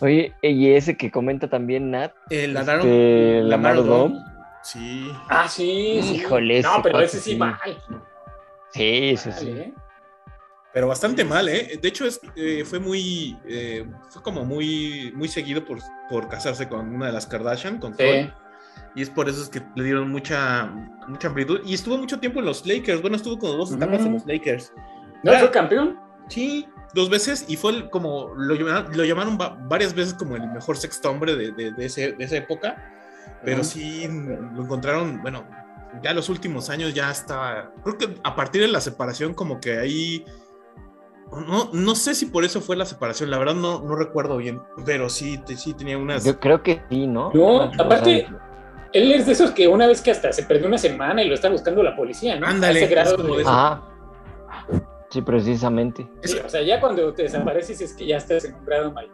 Oye, y ese que comenta también Nat, El este, Lamar Odom. Sí. Ah, sí, sí. Híjole, No, ese pero ese sí sí. mal. Sí, sí, sí. Vale. Pero bastante mal, ¿eh? De hecho, es, eh, fue muy. eh, fue como muy, muy seguido por, por casarse con una de las Kardashian, con Sí. Khloe, Y es por eso es que le dieron mucha, mucha amplitud. Y estuvo mucho tiempo en los Lakers. Bueno, estuvo como dos etapas en Mm. los Lakers. ¿No fue campeón? Sí, dos veces. Y fue el- como. Lo llamaron, lo llamaron va- varias veces como el mejor sexto hombre de, de- de ese- de esa época. Pero Ujú. sí lo encontraron. Bueno, ya los últimos años ya estaba. Creo que a partir de la separación, como que ahí. No, no sé si por eso fue la separación, la verdad no, no recuerdo bien, pero sí, te- sí tenía unas... Yo creo que sí, ¿no? No, aparte- Él es de esos que una vez que hasta se perdió una semana y lo está buscando la policía, ¿no? Ándale, ese grado es como de- eso. Ajá. Sí, precisamente. Sí, o sea, ya cuando te desapareces es que ya estás en un grado mal.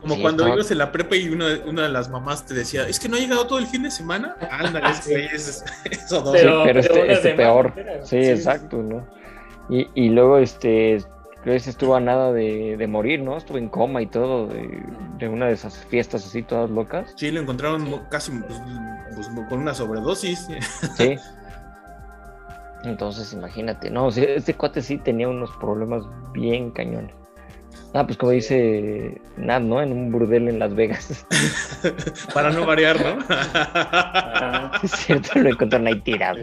Como Sí, cuando ibas en la prepa y una, una de las mamás te decía, es que no ha llegado todo el fin de semana. Ándale, Sí. es, eso dos. Pero- sí, pero este, este peor. entera, sí, exacto, ¿no? Y, y luego, este, se estuvo a nada de, de morir, ¿no? Estuvo en coma y todo, de, de una de esas fiestas así todas locas. Sí, lo encontraron casi pues, pues, con una sobredosis. Sí. Entonces, imagínate, no, este cuate sí tenía unos problemas bien cañones. Ah, pues como dice Nat, ¿no? En un burdel en Las Vegas. Para no variar, ¿no? Es cierto, lo encontraron ahí tirado.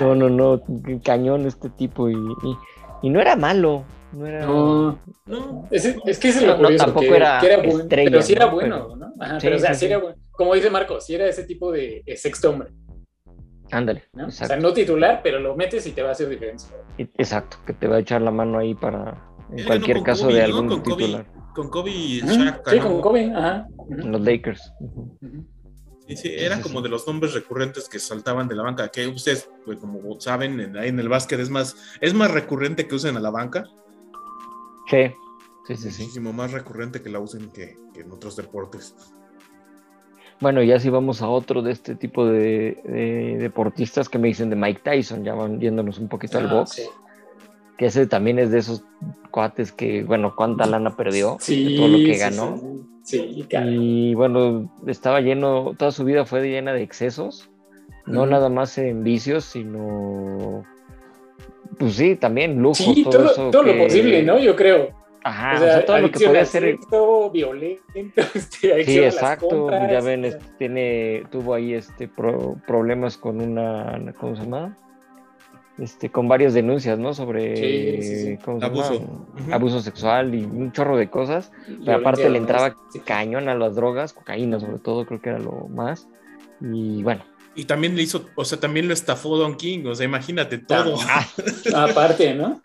No, no, no, cañón este tipo. Y, y, y no era malo. No era. No, no. es, es que eso es No, lo no, curioso, tampoco que, era que era bueno, estrella, pero sí era ¿no? bueno, Pero- ¿no? Ajá, Sí, pero o sea, sí, sí era bueno. Como dice Marco, sí era ese tipo de sexto hombre, Ándale. ¿no? O sea, no titular, pero lo metes y te va a hacer diferencia. Y- Exacto, que te va a echar la mano ahí para. En Él cualquier caso Kobe, de ¿no? algún Con Kobe. titular. Con Kobe y Shaq. Sí, con Kobe, ajá. Los Lakers. Ujú. Sí, sí, era como de los nombres recurrentes que saltaban de la banca, que ustedes, pues, como saben, en, ahí en el básquet es más, es más recurrente que usen a la banca, Sí. Sí, sí, sí. muchísimo más recurrente que la usen que, que en otros deportes. Bueno, ya si vamos a otro de este tipo de, de deportistas que me dicen de Mike Tyson, ya van yéndonos un poquito al Ah, box, sí. que ese también es de esos cuates que, bueno, cuánta lana perdió, Sí, de todo lo que ganó. Sí, sí, Y bueno, estaba lleno, toda su vida fue llena de excesos, no nada más en vicios, sino, pues sí, también lujos, Sí, todo, todo, eso. todo lo posible, ¿no? Yo creo. Ajá, o o sea, sea, todo lo que podía ser. sexo, violento, este, Sí, exacto. ya ven, este, tiene, tuvo ahí este pro- problemas con una, ¿cómo se llama? Este, con varias denuncias, ¿no? Sobre Sí, sí, sí. ¿cómo se Abuso. abuso sexual y un chorro de cosas. Pero aparte le entraba cañón a las drogas, cocaína sobre todo, creo que era lo más. Y bueno, Y también le hizo, o sea, también lo estafó Don King, o sea, imagínate todo. Aparte, ¿no?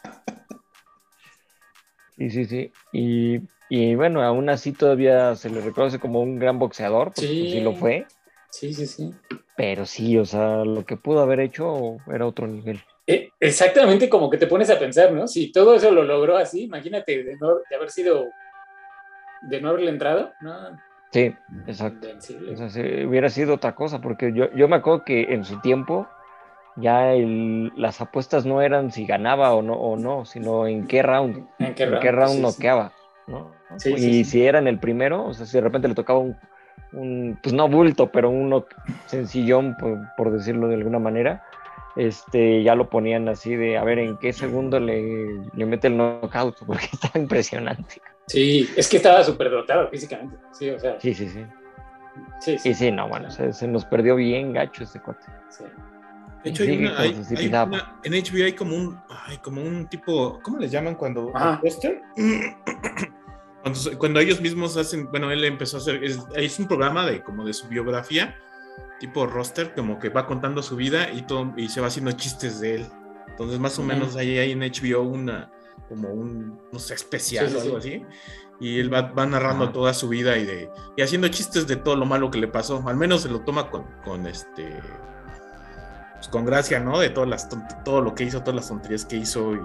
Sí, sí, sí. Y, y, bueno, aún así todavía se le reconoce como un gran boxeador, porque sí, sí lo fue. Sí, sí, sí. Pero sí, o sea, lo que pudo haber hecho era otro nivel. Eh, exactamente como que te pones a pensar, ¿no? Si todo eso lo logró así, imagínate de, no, de haber sido, de no haberle entrado, ¿no? Sí, exacto. O sea, si hubiera sido otra cosa, porque yo, yo me acuerdo que en su tiempo ya el, las apuestas no eran si ganaba o no, o no sino en qué round, en qué en round, qué round sí, noqueaba, ¿no? Sí, y sí. si era en el primero, o sea, si de repente le tocaba un, un pues no bulto, pero uno sencillón, por, por decirlo de alguna manera, este, ya lo ponían así de, a ver, ¿en qué segundo le, le mete el knockout? Porque estaba impresionante. Sí, es que estaba súper dotado físicamente. Sí, o sea. Sí, sí, sí. Sí, sí. Y sí, no, bueno, se, se nos perdió bien gacho este cuate. sí. De hecho, hay una, hay- hay una- en HBO hay como un, ay, como un tipo, ¿cómo les llaman cuando? Cuando, cuando ellos mismos hacen, bueno, él empezó a hacer, es, es un programa de como de su biografía, tipo roster, como que va contando su vida y todo, y se va haciendo chistes de él. Entonces, más o Ujú. menos ahí hay en HBO una, como un, no sé, especial Sí, sí, o algo sí. así. Y él va, va narrando Ajá. toda su vida y de y haciendo chistes de todo lo malo que le pasó. Al menos se lo toma con, con este pues, con gracia, ¿no? De todas las todo lo que hizo, todas las tonterías que hizo y,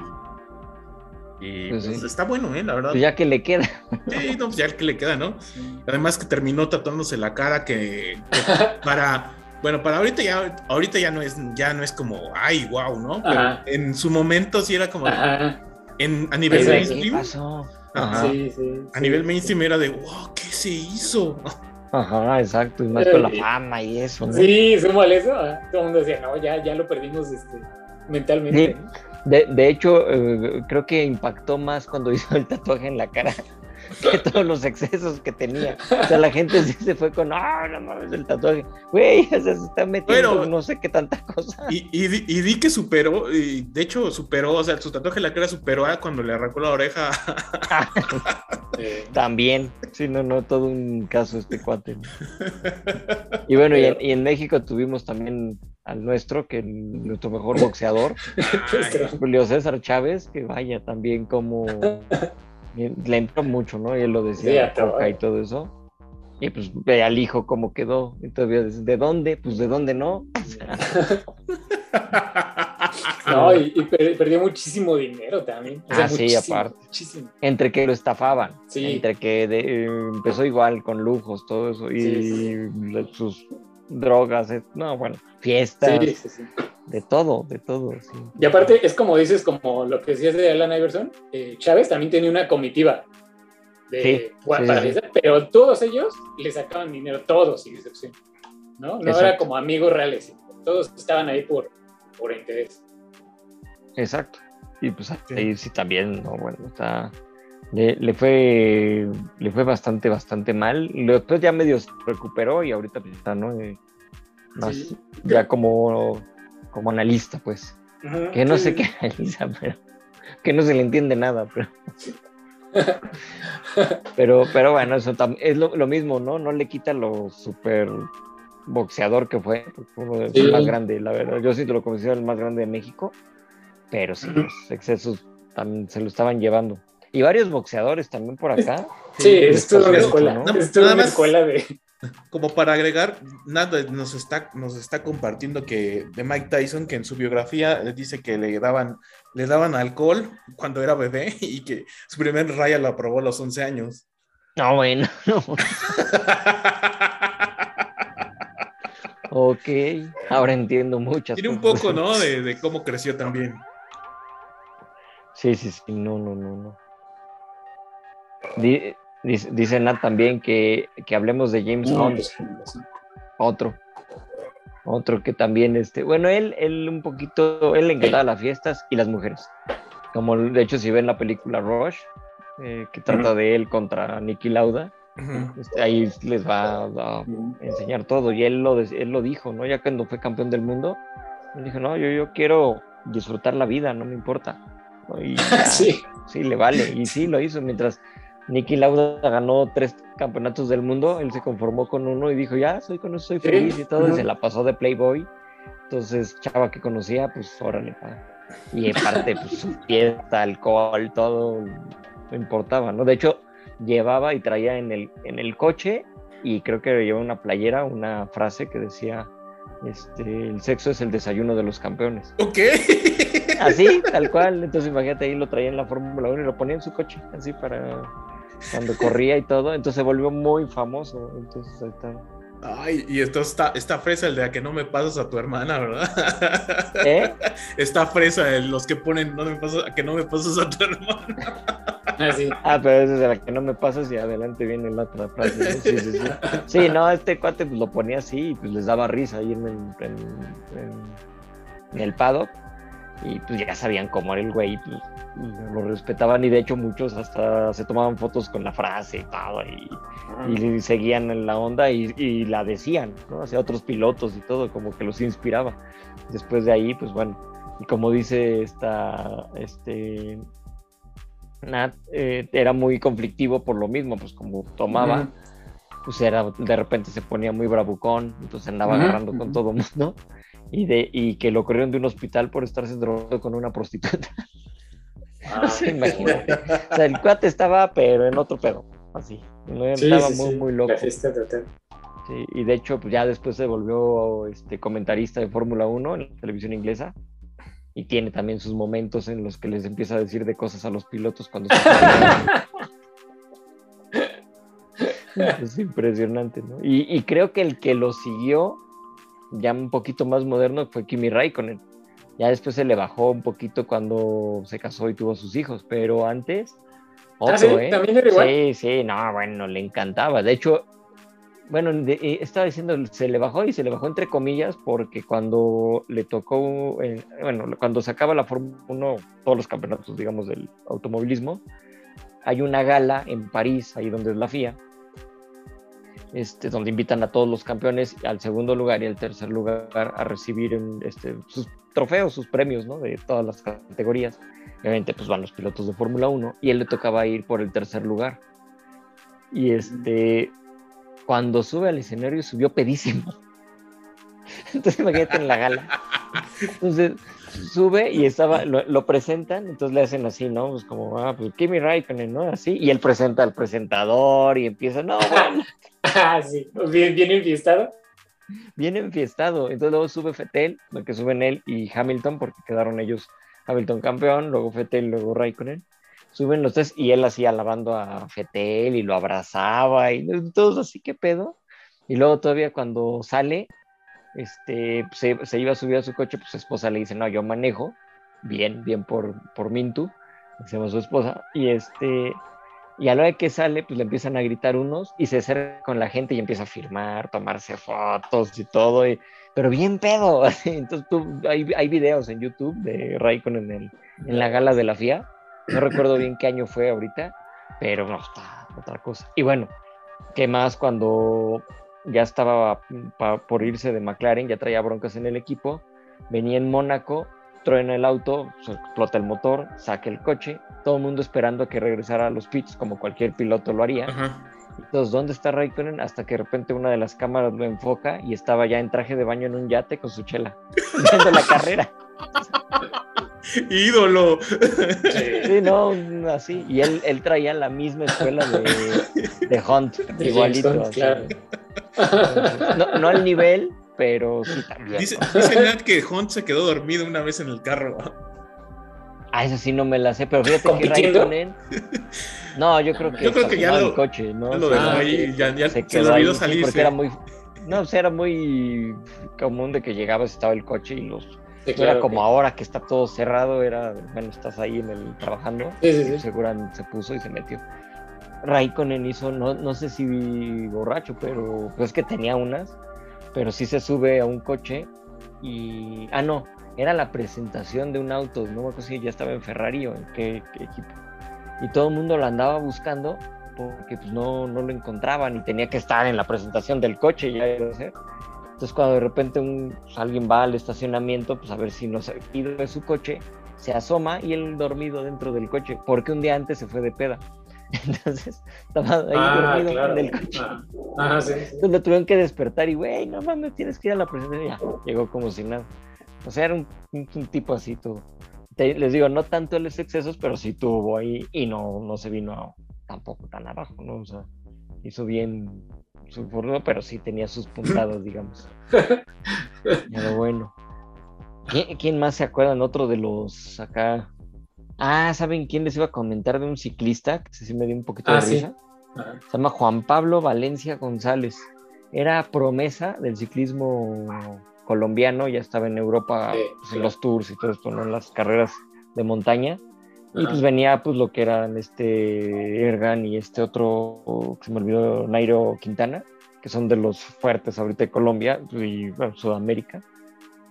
y, Pues pues, sí. está bueno, ¿eh? La verdad. Pues ya que le queda. Sí, no, pues ya que le queda, ¿no? Además que terminó tatuándose la cara que, que para bueno, para ahorita ya ahorita ya no es ya no es como ay, wow, ¿no? Pero Ajá. en su momento sí era como Ajá. en a nivel Exacto. ¿Qué mainstream, pasó? Ajá. Sí, sí. a sí. nivel mainstream era de, "Wow, ¿qué se hizo?" ajá, exacto. Y más con la fama y eso, ¿no? Sí, súmale eso. Todo el mundo decía, no, ya, ya lo perdimos este, mentalmente. Sí. De, de hecho, eh, creo que impactó más cuando hizo el tatuaje en la cara que todos los excesos que tenía. O sea, la gente sí se fue con, ah, no mames, el tatuaje. Güey, o sea, se está metiendo Bueno. no sé qué tanta cosa. Y, y, di- y di que superó, y de hecho superó, o sea, su tatuaje en la cara superó a cuando le arrancó la oreja. También, sí, no, no, todo un caso este cuate. ¿no? Y bueno, y en, y en México tuvimos también al nuestro, que nuestro mejor boxeador, Julio César Chávez, que vaya también como le entró mucho, ¿no? Y él lo Sí, decía, todo. coca y todo eso. Y pues ve al hijo cómo quedó. Y todavía ¿de dónde? Pues de dónde no. No, y, y per- perdió muchísimo dinero también. O sea, Ah, sí, aparte. Muchísimo. Entre que lo estafaban, Sí. entre que de- eh, empezó igual con lujos, todo eso, y Sí, sí, sus drogas, eh, no, bueno, fiestas, Sí, sí, sí. De todo, de todo, sí. Y aparte, es como dices, como lo que decías de Alan Iverson, eh, Chávez también tenía una comitiva de, Sí, para sí, sí. fiestas, pero todos ellos le sacaban dinero, todos sin excepción. ¿no? No era como amigos reales, todos estaban ahí por, por interés. Exacto. Y pues ahí sí también, no, bueno, está. Le, le fue le fue bastante, bastante mal. Después ya medio se recuperó y ahorita pues, está, ¿no? Eh, más Sí. ya como, como analista, pues. Que no sí. sé qué analiza, pero que no se le entiende nada, pero. Pero, pero bueno, eso es lo, lo mismo, ¿no? No le quita lo super boxeador que fue, fue uno de Sí. los más grande, la verdad. Yo sí te lo considero el más grande de México, pero sí, los excesos también se lo estaban llevando. Y varios boxeadores también por acá. Sí, les es toda pasó una eso, escuela, ¿no? ¿no? es toda Nada una más- escuela de... Como para agregar, nada, nos está, nos está compartiendo que de Mike Tyson, que en su biografía dice que le daban, le daban alcohol cuando era bebé y que su primer raya lo aprobó a los 11 años. No, bueno, no. Ok, ahora entiendo muchas Tiene un poco, ¿no? De, de cómo creció también. Sí, sí, sí, no, no, no, no. Di- dice, dice Nat también que, que hablemos de James No, Hunt, otro. Otro que también, este, bueno, él, él un poquito, él le encantaba las fiestas y las mujeres. Como de hecho, si ven la película Rush, eh, que trata de él contra Nicky Lauda, Ujú. este, ahí les va a, enseñar todo. Y él lo, él lo dijo, ¿no? Ya cuando fue campeón del mundo, él dijo, no, yo, yo quiero disfrutar la vida, no me importa. ¿no? Y ya, sí, sí, le vale. Y sí, lo hizo mientras Nicky Lauda ganó tres campeonatos del mundo, él se conformó con uno y dijo, ya, soy con eso, soy feliz y todo, y se la pasó de Playboy. Entonces, chava que conocía, pues órale, pa. Y aparte, pues su fiesta, alcohol, todo, no importaba, ¿no? De hecho, llevaba y traía en el, en el coche y creo que llevaba una playera, una frase que decía, este, el sexo es el desayuno de los campeones. Ok. Así, tal cual. Entonces imagínate, ahí lo traía en la Fórmula 1 y lo ponía en su coche, así para cuando corría y todo. Entonces se volvió muy famoso. Entonces ahí está. Ay, y esto está, esta fresa, el de a que no me pasas a tu hermana, ¿verdad? ¿Eh? Esta fresa, el- los que ponen no me pasas, a que no me pasas a tu hermana. Así. Ah, pero esa es de la que no me pasas y adelante viene la otra frase. ¿no? Sí, sí, sí. Sí, no, este cuate pues, lo ponía así y pues les daba risa ahí en el, en, en- en el paddock. Y pues ya sabían cómo era el güey, y, pues lo respetaban y de hecho muchos hasta se tomaban fotos con la frase y todo y, y seguían en la onda y, y la decían, ¿no? Hacia otros pilotos y todo, como que los inspiraba. Después de ahí, pues bueno, y como dice esta, este, Nat, eh, era muy conflictivo por lo mismo, pues como tomaba, Ujú. pues era, de repente se ponía muy bravucón, entonces andaba Ujú, agarrando con todo mundo. Y, de, y que lo corrieron de un hospital por estarse drogando con una prostituta. Ah, Sí, imagínate. O sea, el cuate estaba, pero en otro pedo, así. No, sí, estaba sí, muy, sí, muy loco. La fiesta total. Sí, y de hecho, pues ya después se volvió este, comentarista de Fórmula 1 en la televisión inglesa. Y tiene también sus momentos en los que les empieza a decir de cosas a los pilotos cuando se Es impresionante, ¿no? Y, y creo que el que lo siguió, ya un poquito más moderno, fue Kimi Raikkonen. Ya después se le bajó un poquito cuando se casó y tuvo sus hijos, pero antes, otro, Ah, ¿sí? ¿eh? ¿También era igual? Sí, sí, no, bueno, le encantaba. De hecho, bueno, de- eh, estaba diciendo, se le bajó y se le bajó entre comillas porque cuando le tocó, eh, bueno, cuando se acaba la Fórmula 1, todos los campeonatos, digamos, del automovilismo, hay una gala en París, ahí donde es la FIA, este, donde invitan a todos los campeones al segundo lugar y al tercer lugar a recibir este, sus trofeos, sus premios, ¿no? De todas las categorías. Obviamente, pues van los pilotos de Fórmula 1 y él le tocaba ir por el tercer lugar. Y este, cuando sube al escenario, subió pedísimo. Entonces, imagínate en la gala. Entonces, sube y estaba, lo, lo presentan, entonces le hacen así, ¿no? Pues como, ah, pues Kimi Raikkonen, ¿no? Así, y él presenta al presentador y empieza, no, bueno, Ah, sí. Bien, bien enfiestado. bien enfiestado. Entonces luego sube Fetel, lo que suben él y Hamilton, porque quedaron ellos Hamilton campeón, luego Fetel, luego Raikkonen. Suben los tres y él así alabando a Fetel y lo abrazaba y todos así, ¿qué pedo? Y luego todavía cuando sale, este, se, se iba a subir a su coche, pues su esposa le dice, no, yo manejo, bien, bien por, por Mintu, llama su esposa, y este, y a la hora que sale, pues le empiezan a gritar unos y se acerca con la gente y empieza a firmar, tomarse fotos y todo, y- pero bien pedo. Entonces hay, hay videos en YouTube de Raikkonen en, el- en la gala de la FIA. No recuerdo bien qué año fue ahorita, pero no, está otra cosa. Y bueno, ¿qué más cuando ya estaba pa- por irse de McLaren, ya traía broncas en el equipo, venía en Mónaco, truena el auto, se explota el motor, saca el coche, todo el mundo esperando a que regresara a los pits, como cualquier piloto lo haría. Ajá. Entonces, ¿dónde está Raikkonen? Hasta que de repente una de las cámaras lo enfoca y estaba ya en traje de baño en un yate con su chela, viendo la carrera. Ídolo. Sí, no, así. Y él, él traía la misma escuela de, de Hunt, De igualito. Claro. No, no al nivel, pero sí también. Dice, dice Nat que Hunt se quedó dormido una vez en el carro. Ah, eso sí no me la sé, pero fíjate que ¿Compitiendo? Raikkonen. No, yo creo que, Yo creo que ya lo- el coche, ¿no? lo dejó Ah, ahí, ya, ya se se, le olvidó porque era muy. No, o sea, era muy común de que llegabas, estaba el coche y los. Sí, no claro, era como ahora que está todo cerrado, era, bueno, estás ahí en el trabajando. Sí, sí, sí. Seguramente se puso y se metió. Raikkonen hizo, no, no sé si borracho, pero es que tenía unas, pero sí se sube a un coche y, ah, no, era la presentación de un auto, no me acuerdo si ya estaba en Ferrari o en qué, equipo. Y todo el mundo lo andaba buscando porque pues no, no lo encontraban y tenía que estar en la presentación del coche, ya. Entonces cuando de repente un, pues, alguien va al estacionamiento, pues a ver si no se ha ido de su coche, se asoma y él dormido dentro del coche, porque un día antes se fue de peda. Entonces estaba ahí Ah, dormido claro. en el coche. Ah, Ajá, sí. sí. Entonces lo tuvieron que despertar y, güey, no mames, tienes que ir a la presentación. Ya, llegó como si nada. O sea, era un, un- un tipo así, todo. Te- les digo, no tanto los excesos, pero sí tuvo ahí y no, no se vino a- tampoco tan abajo, ¿no? O sea, hizo bien su forma, pero sí tenía sus puntadas, digamos. Pero bueno. ¿Quién, quién más se acuerdan? Otro de los acá. Ah, ¿saben quién les iba a comentar de un ciclista? Que sí me dio un poquito de Ah, sí. risa. Ajá. Se llama Juan Pablo Valencia González. Era promesa del ciclismo colombiano, ya estaba en Europa Sí, pues, sí. en los tours y todo esto, ¿no? En las carreras de montaña. Y pues venía pues lo que eran este Ergan y este otro, que se me olvidó, Nairo Quintana, que son de los fuertes ahorita de Colombia y bueno, Sudamérica.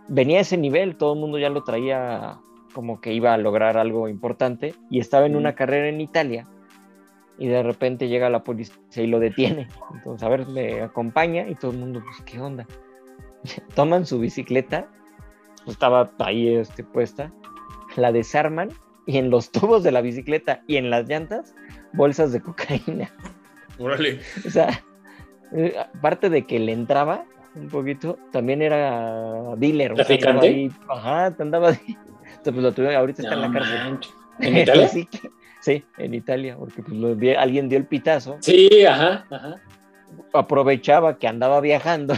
Venía a ese nivel, todo el mundo ya lo traía como que iba a lograr algo importante y estaba en una carrera en Italia y de repente llega la policía y lo detiene. Entonces, a ver, me acompaña y todo el mundo, pues, ¿qué onda? Toman su bicicleta, pues, estaba ahí este, puesta, la desarman y en los tubos de la bicicleta y en las llantas, bolsas de cocaína. Órale. O sea, eh, aparte de que le entraba un poquito, también era dealer. O sea, andaba ¿Traficante? ahí, ajá, andaba ahí. Entonces, pues lo ahorita está en la cárcel. ¿En Italia? Sí, en Italia, porque pues, lo alguien dio el pitazo, Sí, ajá, ajá. aprovechaba que andaba viajando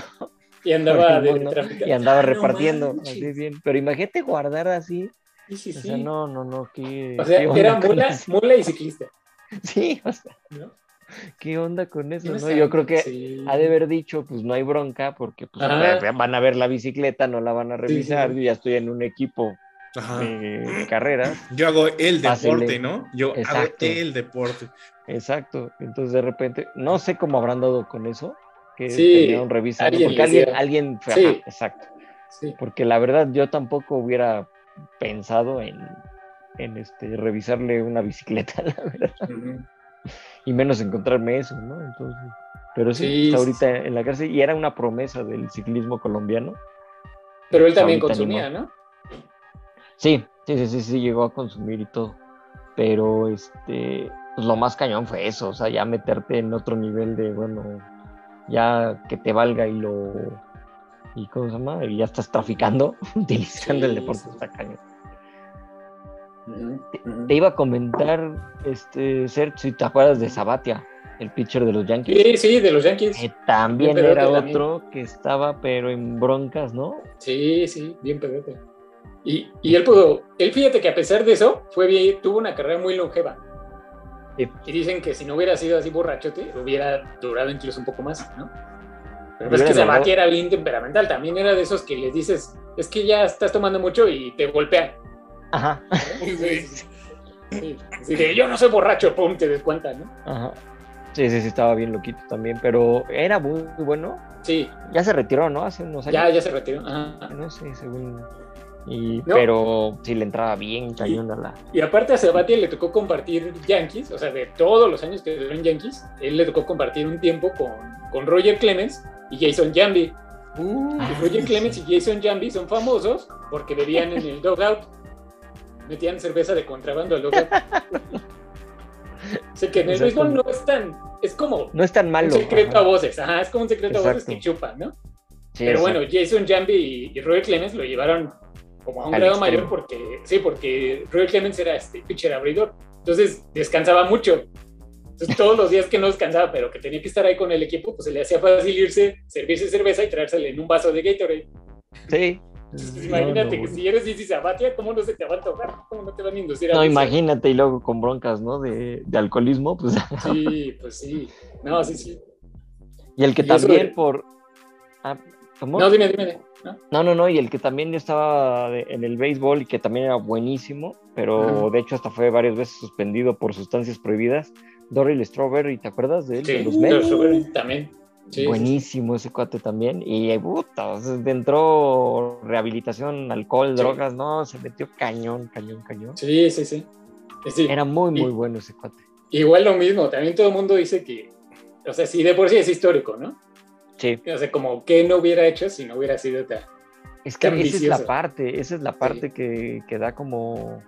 Y andaba de mundo y andaba Ah, repartiendo, manches. así bien. Pero imagínate guardar así, Sí, sí, o sea, no, no, no, qué, O sea, qué era mula, eso? mula y ciclista. Sí, o sea, ¿no? qué onda con eso, Yo ¿no? sé, Yo creo que sí. ha de haber dicho, pues no hay bronca, porque pues, van a ver la bicicleta, no la van a sí, revisar, sí. yo ya estoy en un equipo Carreras, Yo hago el deporte, ¿no? Yo Exacto. hago el deporte. exacto, entonces de repente, no sé cómo habrán dado con eso, que Sí, revisando, alguien porque alguien, alguien fue, Sí. ajá, exacto, Sí. porque la verdad yo tampoco hubiera pensado en, en este, revisarle una bicicleta, la verdad, y menos encontrarme eso, ¿no? Entonces, pero sí, Sí, está sí, ahorita en la cárcel y era una promesa del ciclismo colombiano. Pero él también consumía, ¿no? Sí, sí, sí, sí, sí, llegó a consumir y todo. Pero este, pues lo más cañón fue eso, o sea, ya meterte en otro nivel de, bueno, ya que te valga y lo, y cómo se llama, y ya estás traficando, utilizando el deporte, sí. está cañón. Ujú, ujú. Te iba a comentar, este, Ser, si te acuerdas de Sabatia, el pitcher de los Yankees, Sí, sí, de los Yankees. que también era otro que estaba, pero en broncas, ¿no? Sí, sí, bien pedote. Y, y él pudo, él fíjate que a pesar de eso, fue bien, tuvo una carrera muy longeva. Sí. Y dicen que si no hubiera sido así borrachote, hubiera durado incluso un poco más, ¿no? Pero Hubiera es que Sabati era bien temperamental, también era de esos que les dices, es que ya estás tomando mucho y te golpean. Ajá, ¿no? Sí, sí. Así de, yo no soy borracho, pum, te des cuenta, ¿no? ajá. Sí, sí, sí, estaba bien loquito también, pero era muy, muy bueno. Sí, Ya se retiró, ¿no? Hace unos años. ya, ya se retiró. Ajá. No sé, según. Y, No. Pero sí le entraba bien cañón a la. Y aparte a Sabati le tocó compartir Yankees, o sea, de todos los años que duró en Yankees, él le tocó compartir un tiempo con, con Roger Clemens y Jason Jambi. Uh, Y Roger Clemens y Jason Jambi son famosos porque bebían en el dugout, metían cerveza de contrabando al dugout. Sé que en el béisbol no es tan, es como No es tan malo. un secreto ajá. a voces, ajá, es como un secreto a voces que chupa, ¿no? Sí, Pero exacto. bueno, Jason Jambi y, y Roger Clemens lo llevaron como a un Al grado extremo. mayor porque, sí, porque Roger Clemens era este pitcher abridor, entonces descansaba mucho. Entonces todos los días que no descansaba, pero que tenía que estar ahí con el equipo, pues se le hacía fácil irse, servirse cerveza y traérsela en un vaso de Gatorade. Sí. Entonces, No, imagínate no, que si eres Dizzy Sabatia, ¿cómo no se te va a antojar? ¿Cómo no te van a inducir a No, imagínate, y luego con broncas, ¿no? De, de alcoholismo, pues. Sí, pues sí. No, sí, sí. Y el que Y también por. Ah, No, dime, dime. ¿no? No, no, no, y el que también estaba de- en el béisbol y que también era buenísimo, pero Ajá. de hecho hasta fue varias veces suspendido por sustancias prohibidas. Doryl Strawberry, ¿te acuerdas de él? Sí, de los sobre- también. Sí, Buenísimo ese cuate también. Y puta, o sea, entró rehabilitación, alcohol, Sí. drogas, no, se metió cañón, cañón, cañón. Sí, sí, sí. Sí. Era muy, muy Y- bueno ese cuate. Igual lo mismo, también todo el mundo dice que, o sea, sí, de por sí es histórico, ¿no? Sí, O sea, como que no hubiera hecho si no hubiera sido tal. es que Qué esa es la parte, esa es la parte que, que da como,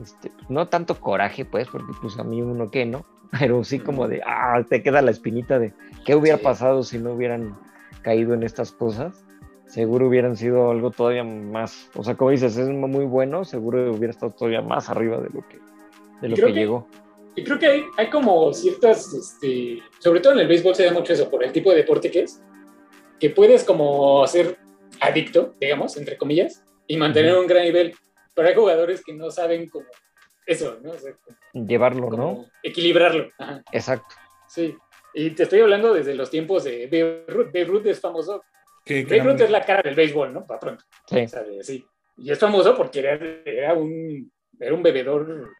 este, no tanto coraje, pues, porque pues a mí uno que no, pero sí como de, ah, te queda la espinita de qué hubiera pasado si no hubieran caído en estas cosas. Seguro hubieran sido algo todavía más, o sea, como dices, es muy bueno, seguro hubiera estado todavía más arriba de lo que, de lo que, llegó. Y creo que hay, hay como ciertas, este, sobre todo en el béisbol se da mucho eso, por el tipo de deporte que es, que puedes como ser adicto, digamos, entre comillas, y mantener un gran nivel. Pero hay jugadores que no saben cómo eso, ¿no? Llevarlo, ¿no? Equilibrarlo. Exacto. Sí. Y te estoy hablando desde los tiempos de Beirut. Beirut es famoso. Beirut es la cara del béisbol, ¿no? Para pronto. Sí. sí. Y es famoso porque era, era, un, era un bebedor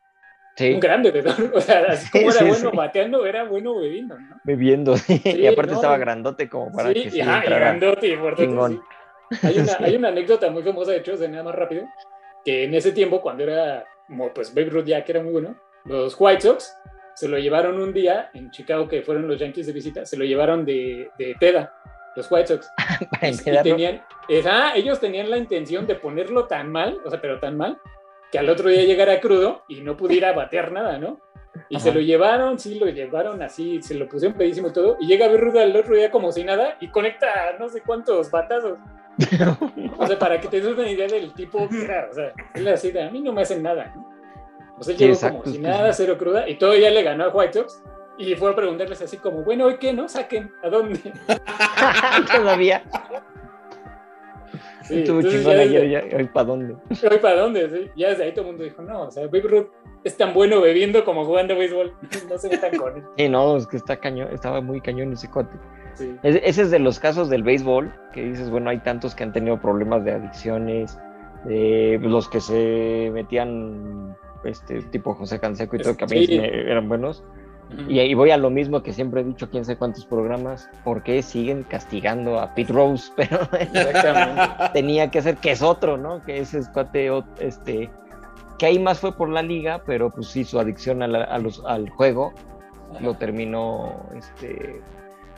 Sí. Un gran bebedor, o sea, así como era bueno bateando, era bueno bebiendo, ¿no? Bebiendo, sí. y aparte estaba grandote como para que sí, ajá, y grandote y fuerte. Hay una, hay una anécdota muy famosa, de hecho, de nada más rápido, que en ese tiempo, cuando era, pues Babe Ruth ya que era muy bueno, los White Sox se lo llevaron un día en Chicago, que fueron los Yankees de visita, se lo llevaron de, de peda, los White Sox. y tenían, esa, ellos tenían la intención de ponerlo tan mal, o sea, pero tan mal, que al otro día llegara crudo y no pudiera batear nada, ¿no? Y se lo llevaron, sí, lo llevaron así, se lo pusieron pedísimo y todo, y llega Ruda el otro día como si nada y conecta no sé cuántos batazos. o sea, para que te des una idea del tipo que era, o sea, él así de, a mí no me hacen nada, ¿no? O sea, llegó como si nada, cero cruda, y todavía le ganó a White Sox, y fue a preguntarles así como, bueno, ¿hoy qué, no? Saquen, ¿a dónde? Todavía. Sí, Estuvo chingón ayer, ya, hoy para dónde. Hoy para dónde, sí. Ya desde ahí todo el mundo dijo, no, o sea, Babe Ruth es tan bueno bebiendo como jugando béisbol. no se metan con él. Sí, no, es que está cañón, estaba muy cañón ese cuate. Sí. ese es de los casos del béisbol, que dices, bueno, hay tantos que han tenido problemas de adicciones, eh, los que se metían, este tipo José Canseco y todo, que a mí eran buenos. Y ahí voy a lo mismo que siempre he dicho, quién sé cuántos programas, ¿por qué siguen castigando a Pete Rose? Pero tenía que ser que es otro, ¿no? Que ese cuate, este, que ahí más fue por la liga, pero pues sí, su adicción a, los, al juego lo terminó este,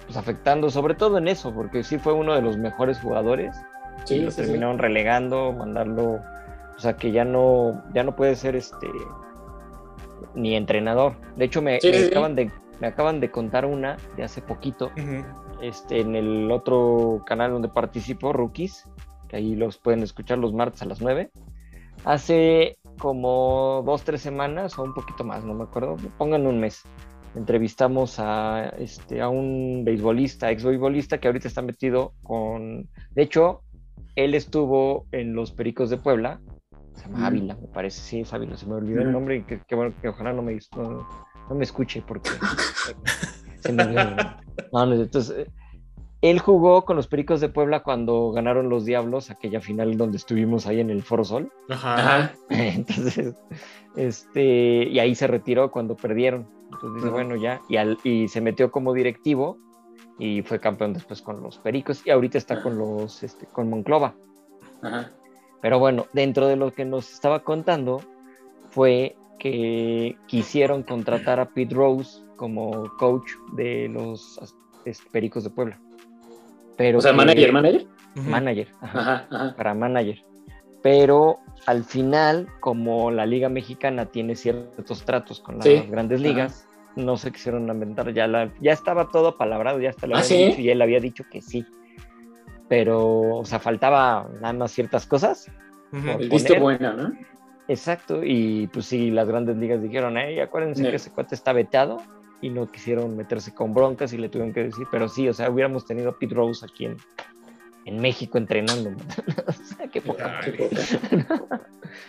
pues afectando, sobre todo en eso, porque sí fue uno de los mejores jugadores. y lo terminaron relegando, mandarlo, o sea que ya no, ya no puede ser este ni entrenador. De hecho, me, acaban, de, me acaban de contar una de hace poquito este, en el otro canal donde participo, Rookies, que ahí los pueden escuchar los martes a las 9. Hace como dos, tres semanas o un poquito más, no me acuerdo, pongan un mes. Entrevistamos a, este, a un beisbolista, ex beisbolista que ahorita está metido con. De hecho, él estuvo en los Pericos de Puebla se llama Ávila, me parece, sí, es Ávila, se me olvidó el nombre y que, bueno, que ojalá no me, no, me escuche porque se me no, entonces, eh, él jugó con los Pericos de Puebla cuando ganaron los Diablos, aquella final donde estuvimos ahí en el Foro Sol. Ajá. Entonces, este, y ahí se retiró cuando perdieron. Entonces dice, bueno, ya, y, al, y se metió como directivo y fue campeón después con los Pericos y ahorita está con los, este, con Monclova. Ajá. Pero bueno, dentro de lo que nos estaba contando fue que quisieron contratar a Pete Rose como coach de los Pericos de Puebla. Pero o sea, manager, manager. Manager, para manager. Pero al final, como la Liga Mexicana tiene ciertos tratos con las grandes ligas, no se quisieron inventar. Ya, la, ya estaba todo palabrado, ya hasta la ¿Ah, y él había dicho que sí pero, o sea, faltaba nada más ciertas cosas. El visto bueno, ¿no? Exacto, y pues sí, las grandes ligas dijeron, hey, acuérdense que ese cuate está vetado y no quisieron meterse con broncas y le tuvieron que decir, pero sí, o sea, hubiéramos tenido a Pete Rose aquí en, en México entrenando. o sea, qué poca.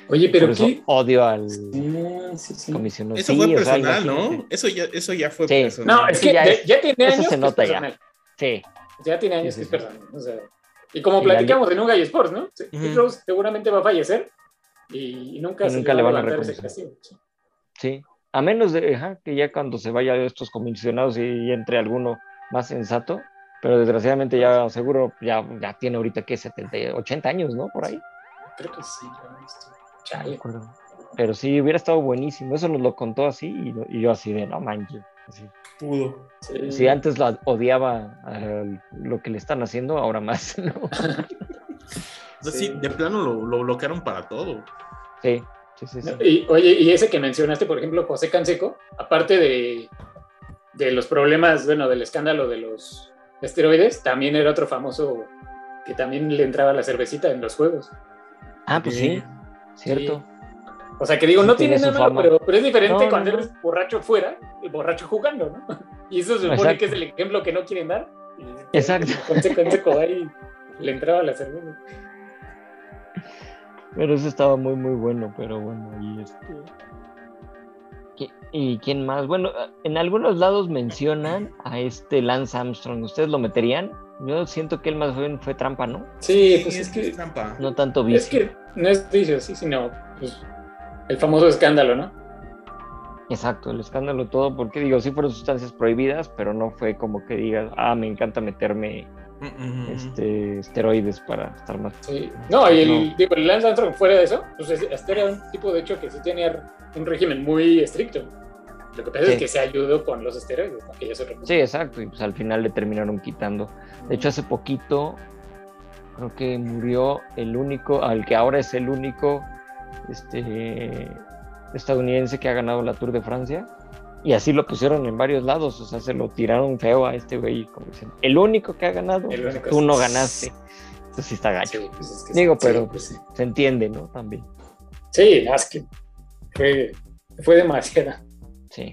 Oye, pero qué odio al sí, sí, comisionado. Eso fue personal, ¿no? Eso ya, eso ya fue personal. No, es que ya, ya, tiene años. Eso se nota ya. Sí. Ya tiene años que es personal. O sea, y como platicamos en un Gallo Sports, ¿no? Rose seguramente va a fallecer y nunca, nunca le van a reconocer. Sí. a menos de que ya cuando se vaya de estos comisionados y entre alguno más sensato, pero desgraciadamente ya seguro ya, ya tiene ahorita que 70, 80 años, ¿no? Por ahí. Creo que sí, Chale. Pero sí, hubiera estado buenísimo. Eso nos lo contó así y, y yo así de, no manches. Así. Pudo. Si antes la odiaba lo que le están haciendo, ahora más, ¿no? sí. de plano lo, bloquearon para todo. Sí, Sí, sí, sí. Y, oye, y ese que mencionaste, por ejemplo, José Canseco, aparte de, de los problemas, bueno, del escándalo de los esteroides, también era otro famoso que también le entraba la cervecita en los juegos. Ah, pues sí, cierto. O sea, que digo, Sí, no tiene nada malo, pero, pero es diferente No, cuando no. eres borracho fuera y borracho jugando, ¿no? Y eso se supone Exacto. que es el ejemplo que no quieren dar. Y Exacto. Con seco, con seco ahí le entraba la cerveza. Pero eso estaba muy, muy bueno, pero bueno, y este... ¿Qui- ¿Y quién más? Bueno, en algunos lados mencionan a este Lance Armstrong. ¿Ustedes lo meterían? Yo siento que él más bien fue trampa, ¿no? Sí, pues es que, trampa. No tanto es vicio. que no es vicio, sí, sino pues, el famoso escándalo, ¿no? Exacto, el escándalo todo, porque digo, sí fueron sustancias prohibidas, pero no fue como que digas, ah, me encanta meterme Mm, mm, este, esteroides para estar más. Sí. No, y el, No. digo, el Lance Armstrong fuera de eso, pues es- este era un tipo de hecho que sí tenía un régimen muy estricto. Lo que pasa Sí. es que se ayudó con los esteroides, ¿no? que ya cosa. Sí, exacto, y pues al final le terminaron quitando. De hecho, hace poquito creo que murió el único, al que ahora es el único este, estadounidense que ha ganado la Tour de Francia. Y así lo pusieron en varios lados, o sea, se lo tiraron feo a este güey, como dicen, el único que ha ganado, único tú no ganaste. Eso sí está gacho. Sí, pues es que Digo, sí, pero pues sí. se entiende, ¿no? También, Sí, es que fue, fue demasiado. sí.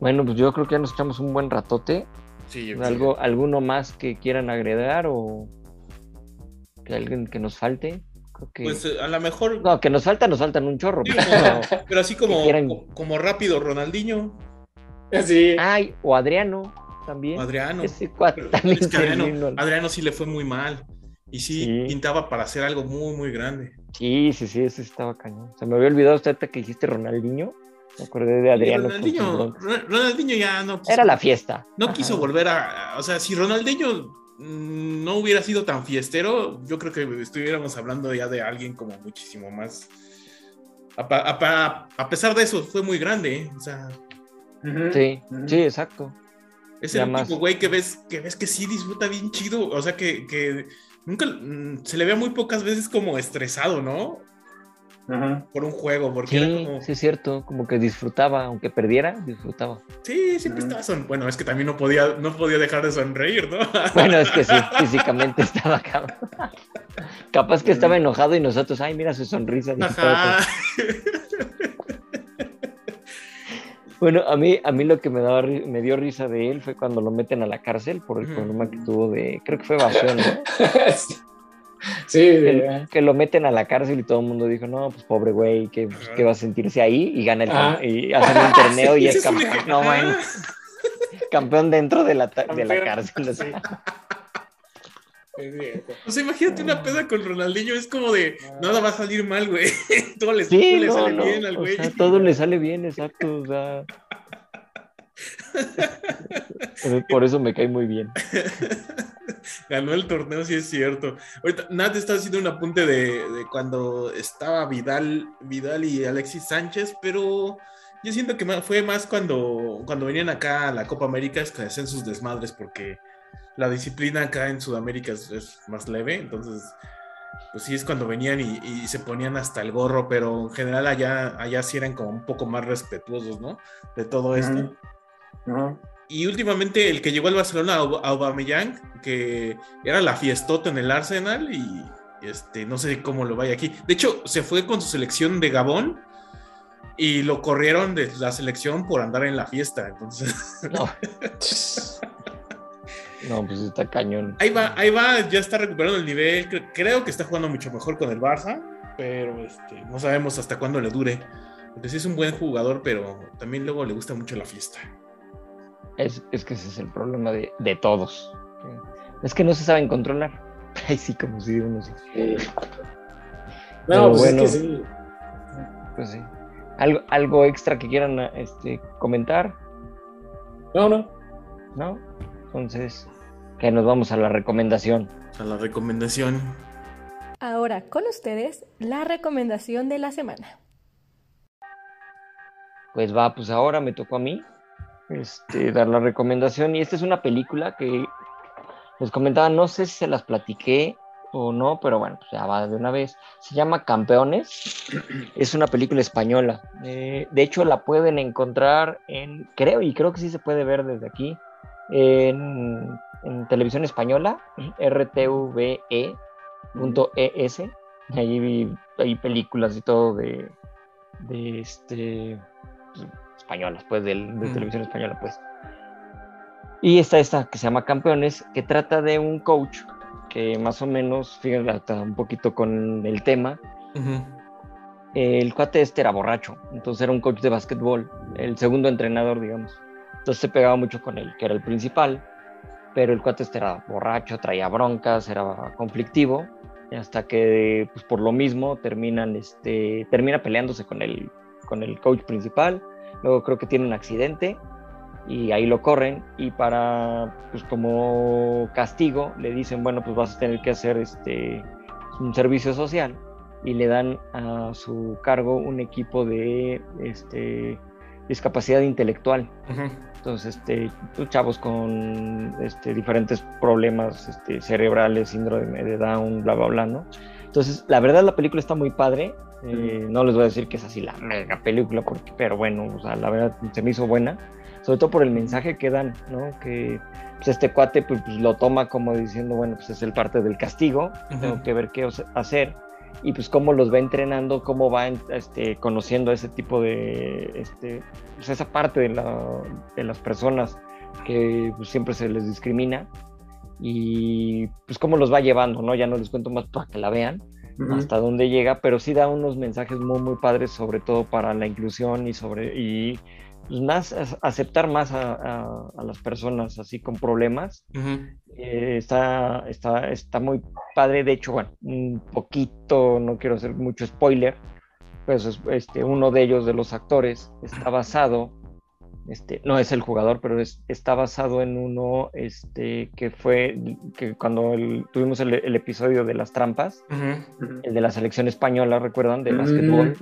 Bueno, pues yo creo que ya nos echamos un buen ratote. Sí, yo ¿Algo, ¿Alguno más que quieran agregar o que alguien que nos falte? Creo que... Pues eh, a lo mejor. no, que nos falta, nos faltan un chorro. Sí, pero- Pero así como, quieran- como rápido, Ronaldinho, Sí, Ay, o Adriano también. Adriano. Ese Pero también es que Adriano. Adriano sí le fue muy mal. Y sí, Sí. pintaba para hacer algo muy, muy grande. Sí, sí, sí, ese estaba cañón. Se me había olvidado usted que dijiste Ronaldinho. Me acordé de Adriano. Ronaldinho, Ronaldinho ya no quiso, Era la fiesta. no Ajá. quiso volver a, O sea, si Ronaldinho no hubiera sido tan fiestero, yo creo que estuviéramos hablando ya de alguien como muchísimo más. A, pesar de eso, fue muy grande. ¿eh? O sea. Sí, sí, exacto. es Ya el más. tipo güey que ves, que ves que sí disfruta bien chido. O sea, que, que nunca mm, se le ve muy pocas veces como estresado, ¿no? Por un juego, porque era Sí, como. sí, es cierto. Como que disfrutaba, aunque perdiera, disfrutaba. Sí, siempre Ujú. estaba son. Bueno, es que también no podía, no podía dejar de sonreír, ¿no? Bueno, es que sí, físicamente estaba cabrón. Capaz que estaba enojado y nosotros, ay, mira su sonrisa. Ajá. Bueno, a mí, a mí lo que me, daba, me dio risa de él fue cuando lo meten a la cárcel por el problema que tuvo de, creo que fue evasión, ¿no? sí, Que, lo meten a la cárcel y todo el mundo dijo, no, pues pobre güey, que, pues, que va a sentirse ahí y gana el Ah. torneo- y hacen un torneo y es campeón. No, campeón dentro de la, de la cárcel. o sea. O sea, imagínate una peda con Ronaldinho, es como de nada va a salir mal, güey. Todo le, Sí, todo le no, sale no, bien al o güey. sea, todo le sale bien, exacto, o sea. Por eso me cae muy bien. Ganó el torneo, sí es cierto. Ahorita Nat está haciendo un apunte de, de cuando estaba Vidal, Vidal y Alexis Sánchez, pero yo siento que fue más cuando, cuando venían acá a la Copa América es que hacían sus desmadres porque la disciplina acá en Sudamérica es, es más leve, entonces pues sí es cuando venían y, y se ponían hasta el gorro, pero en general allá, allá sí eran como un poco más respetuosos, ¿no? De todo esto. Y últimamente el que llegó al Barcelona, Aub- Aubameyang, que era la fiestota en el Arsenal y este, no sé cómo lo vaya aquí. De hecho, se fue con su selección de Gabón y lo corrieron de la selección por andar en la fiesta. Entonces, No, no pues está cañón. ahí va, ahí va, ya está recuperando el nivel. Cre- Creo que está jugando mucho mejor con el Barça, pero este, no sabemos hasta cuándo le dure. Porque sí es un buen jugador, pero también luego le gusta mucho la fiesta. Es, es que ese es el problema de, de todos. Es que no se saben controlar. Ay, sí, como si uno sí. No, pues bueno. es que sí. Pues sí. ¿Algo, algo extra que quieran este, comentar? No, no. ¿No? Entonces, que nos vamos a la recomendación. A la recomendación. Ahora con ustedes la recomendación de la semana. Pues va, pues ahora me tocó a mí este, dar la recomendación. Y esta es una película que les comentaba, no sé si se las platiqué o no, pero bueno, pues ya va de una vez. Se llama Campeones. Es una película española. Eh, de hecho, la pueden encontrar en, creo, y creo que sí se puede ver desde aquí, en, televisión española, rtve.es. Allí hay películas y todo de, de este, españolas, pues, de, televisión española, pues. Y está esta que se llama Campeones, que trata de un coach que más o menos, fíjate, un poquito con el tema. El cuate este era borracho, entonces era un coach de básquetbol, el segundo entrenador, digamos. Entonces se pegaba mucho con él, que era el principal, pero el cuate este era borracho, traía broncas, era conflictivo, hasta que pues, por lo mismo terminan, este, termina peleándose con el, con el coach principal, luego creo que tiene un accidente y ahí lo corren y para pues como castigo le dicen bueno pues vas a tener que hacer este un servicio social y le dan a su cargo un equipo de este discapacidad intelectual. Entonces este pues, chavos con este diferentes problemas este, cerebrales síndrome de Down bla bla bla no entonces la verdad la película está muy padre. Eh, no les voy a decir que es así la mega película porque pero bueno o sea la verdad se me hizo buena. Sobre todo por el mensaje que dan, ¿no? Que pues, este cuate pues, pues, lo toma como diciendo, bueno, pues es el parte del castigo, tengo que ver qué hacer, y pues cómo los va entrenando, cómo va este, conociendo ese tipo de, este, pues esa parte de, la, de las personas que pues, siempre se les discrimina, y pues cómo los va llevando, ¿no? Ya no les cuento más para que la vean, hasta dónde llega, pero sí da unos mensajes muy, muy padres, sobre todo para la inclusión y sobre, y pues, más aceptar más a, las personas así con problemas. Eh, está, está, está muy padre. De hecho, bueno, un poquito, no quiero hacer mucho spoiler, pues este, uno de ellos, de los actores, está basado este, no es el jugador, pero es, está basado en uno este, que fue que cuando tuvimos el, episodio de las trampas, el de la selección española, ¿recuerdan? De básquetbol.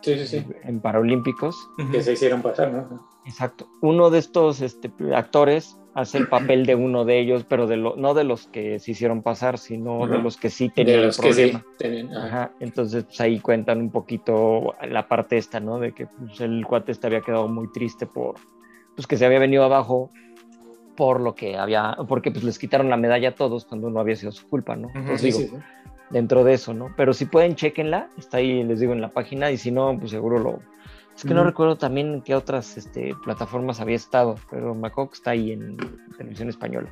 Sí, sí, sí. En Paralímpicos. Que se hicieron pasar, ¿no? Exacto. Uno de estos este, actores hace el papel de uno de ellos, pero de lo, no de los que se hicieron pasar, sino de los que sí tenían el problema. Ajá. Entonces, pues, ahí cuentan un poquito la parte esta, ¿no? De que pues, el cuate este había quedado muy triste por, pues que se había venido abajo por lo que había, porque pues les quitaron la medalla a todos cuando no había sido su culpa, ¿no? Entonces, digo, dentro de eso, ¿no? Pero si pueden, chequenla, está ahí, les digo, en la página, y si no, pues seguro lo, es que no recuerdo también en qué otras este, plataformas había estado, pero me está ahí en televisión española.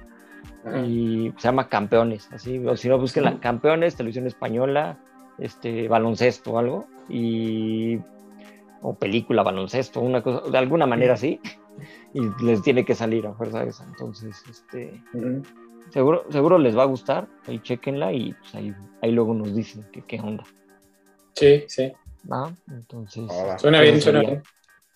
Y se llama Campeones, así, o si no, busquen la Campeones, televisión española, este, baloncesto o algo, y, o película baloncesto, una cosa, de alguna manera así, y les tiene que salir a fuerza esa. Entonces, este, seguro, seguro les va a gustar, ahí chequenla y pues, ahí, ahí luego nos dicen qué onda. Sí, sí. Entonces. Suena bien, suena bien.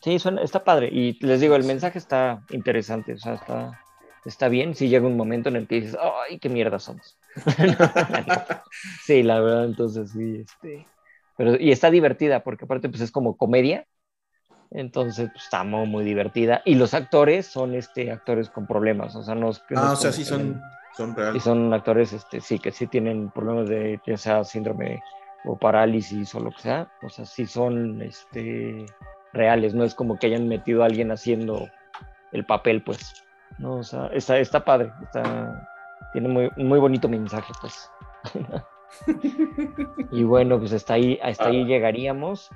Sí, suena, está padre. Y les digo, el mensaje está interesante, o sea, está, está bien. Si llega un momento en el que dices, ay, qué mierda somos. sí, la verdad, entonces sí, este. Pero, y está divertida, porque aparte, pues es como comedia. Entonces, pues, está muy, divertida. Y los actores son este, actores con problemas, o sea, no. Ah, o sea, sí son, son reales. Y son actores, este, sí, que sí tienen problemas de, ya sea síndrome o parálisis o lo que sea, o sea, sí son este, reales, no es como que hayan metido a alguien haciendo el papel, pues, no, o sea, está, está padre, está, tiene muy, muy bonito mensaje, pues. y bueno, pues hasta ahí, hasta ahí llegaríamos.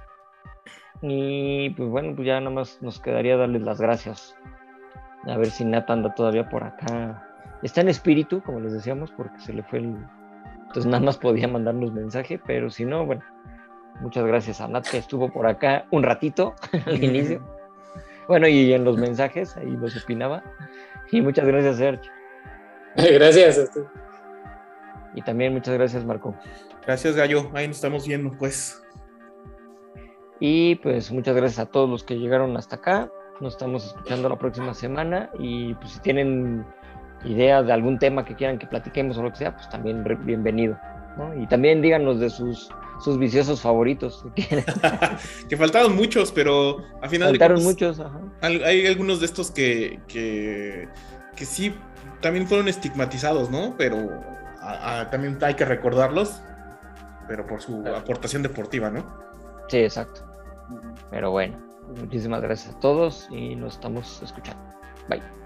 Y pues bueno, pues ya nada más nos quedaría darles las gracias. A ver si Nat anda todavía por acá. Está en espíritu, como les decíamos, porque se le fue el, entonces nada más podía mandarnos mensaje, pero si no, bueno, muchas gracias a Nat que estuvo por acá un ratito al inicio. Bueno, y en los mensajes ahí los opinaba. Y muchas gracias, Sergio. Gracias. Y también muchas gracias, Marco. Gracias, Gallo. Ahí nos estamos viendo, pues. Y pues muchas gracias a todos los que llegaron hasta acá. Nos estamos escuchando la próxima semana. Y pues si tienen ideas de algún tema que quieran que platiquemos o lo que sea, pues también bienvenido. Y también díganos de sus, sus viciosos favoritos. que faltaron muchos, pero al final... Faltaron muchos, Hay algunos de estos que, que, que sí también fueron estigmatizados, ¿no? Pero también hay que recordarlos, pero por su aportación deportiva, ¿no? Sí, exacto. Pero bueno, muchísimas gracias a todos y nos estamos escuchando. Bye.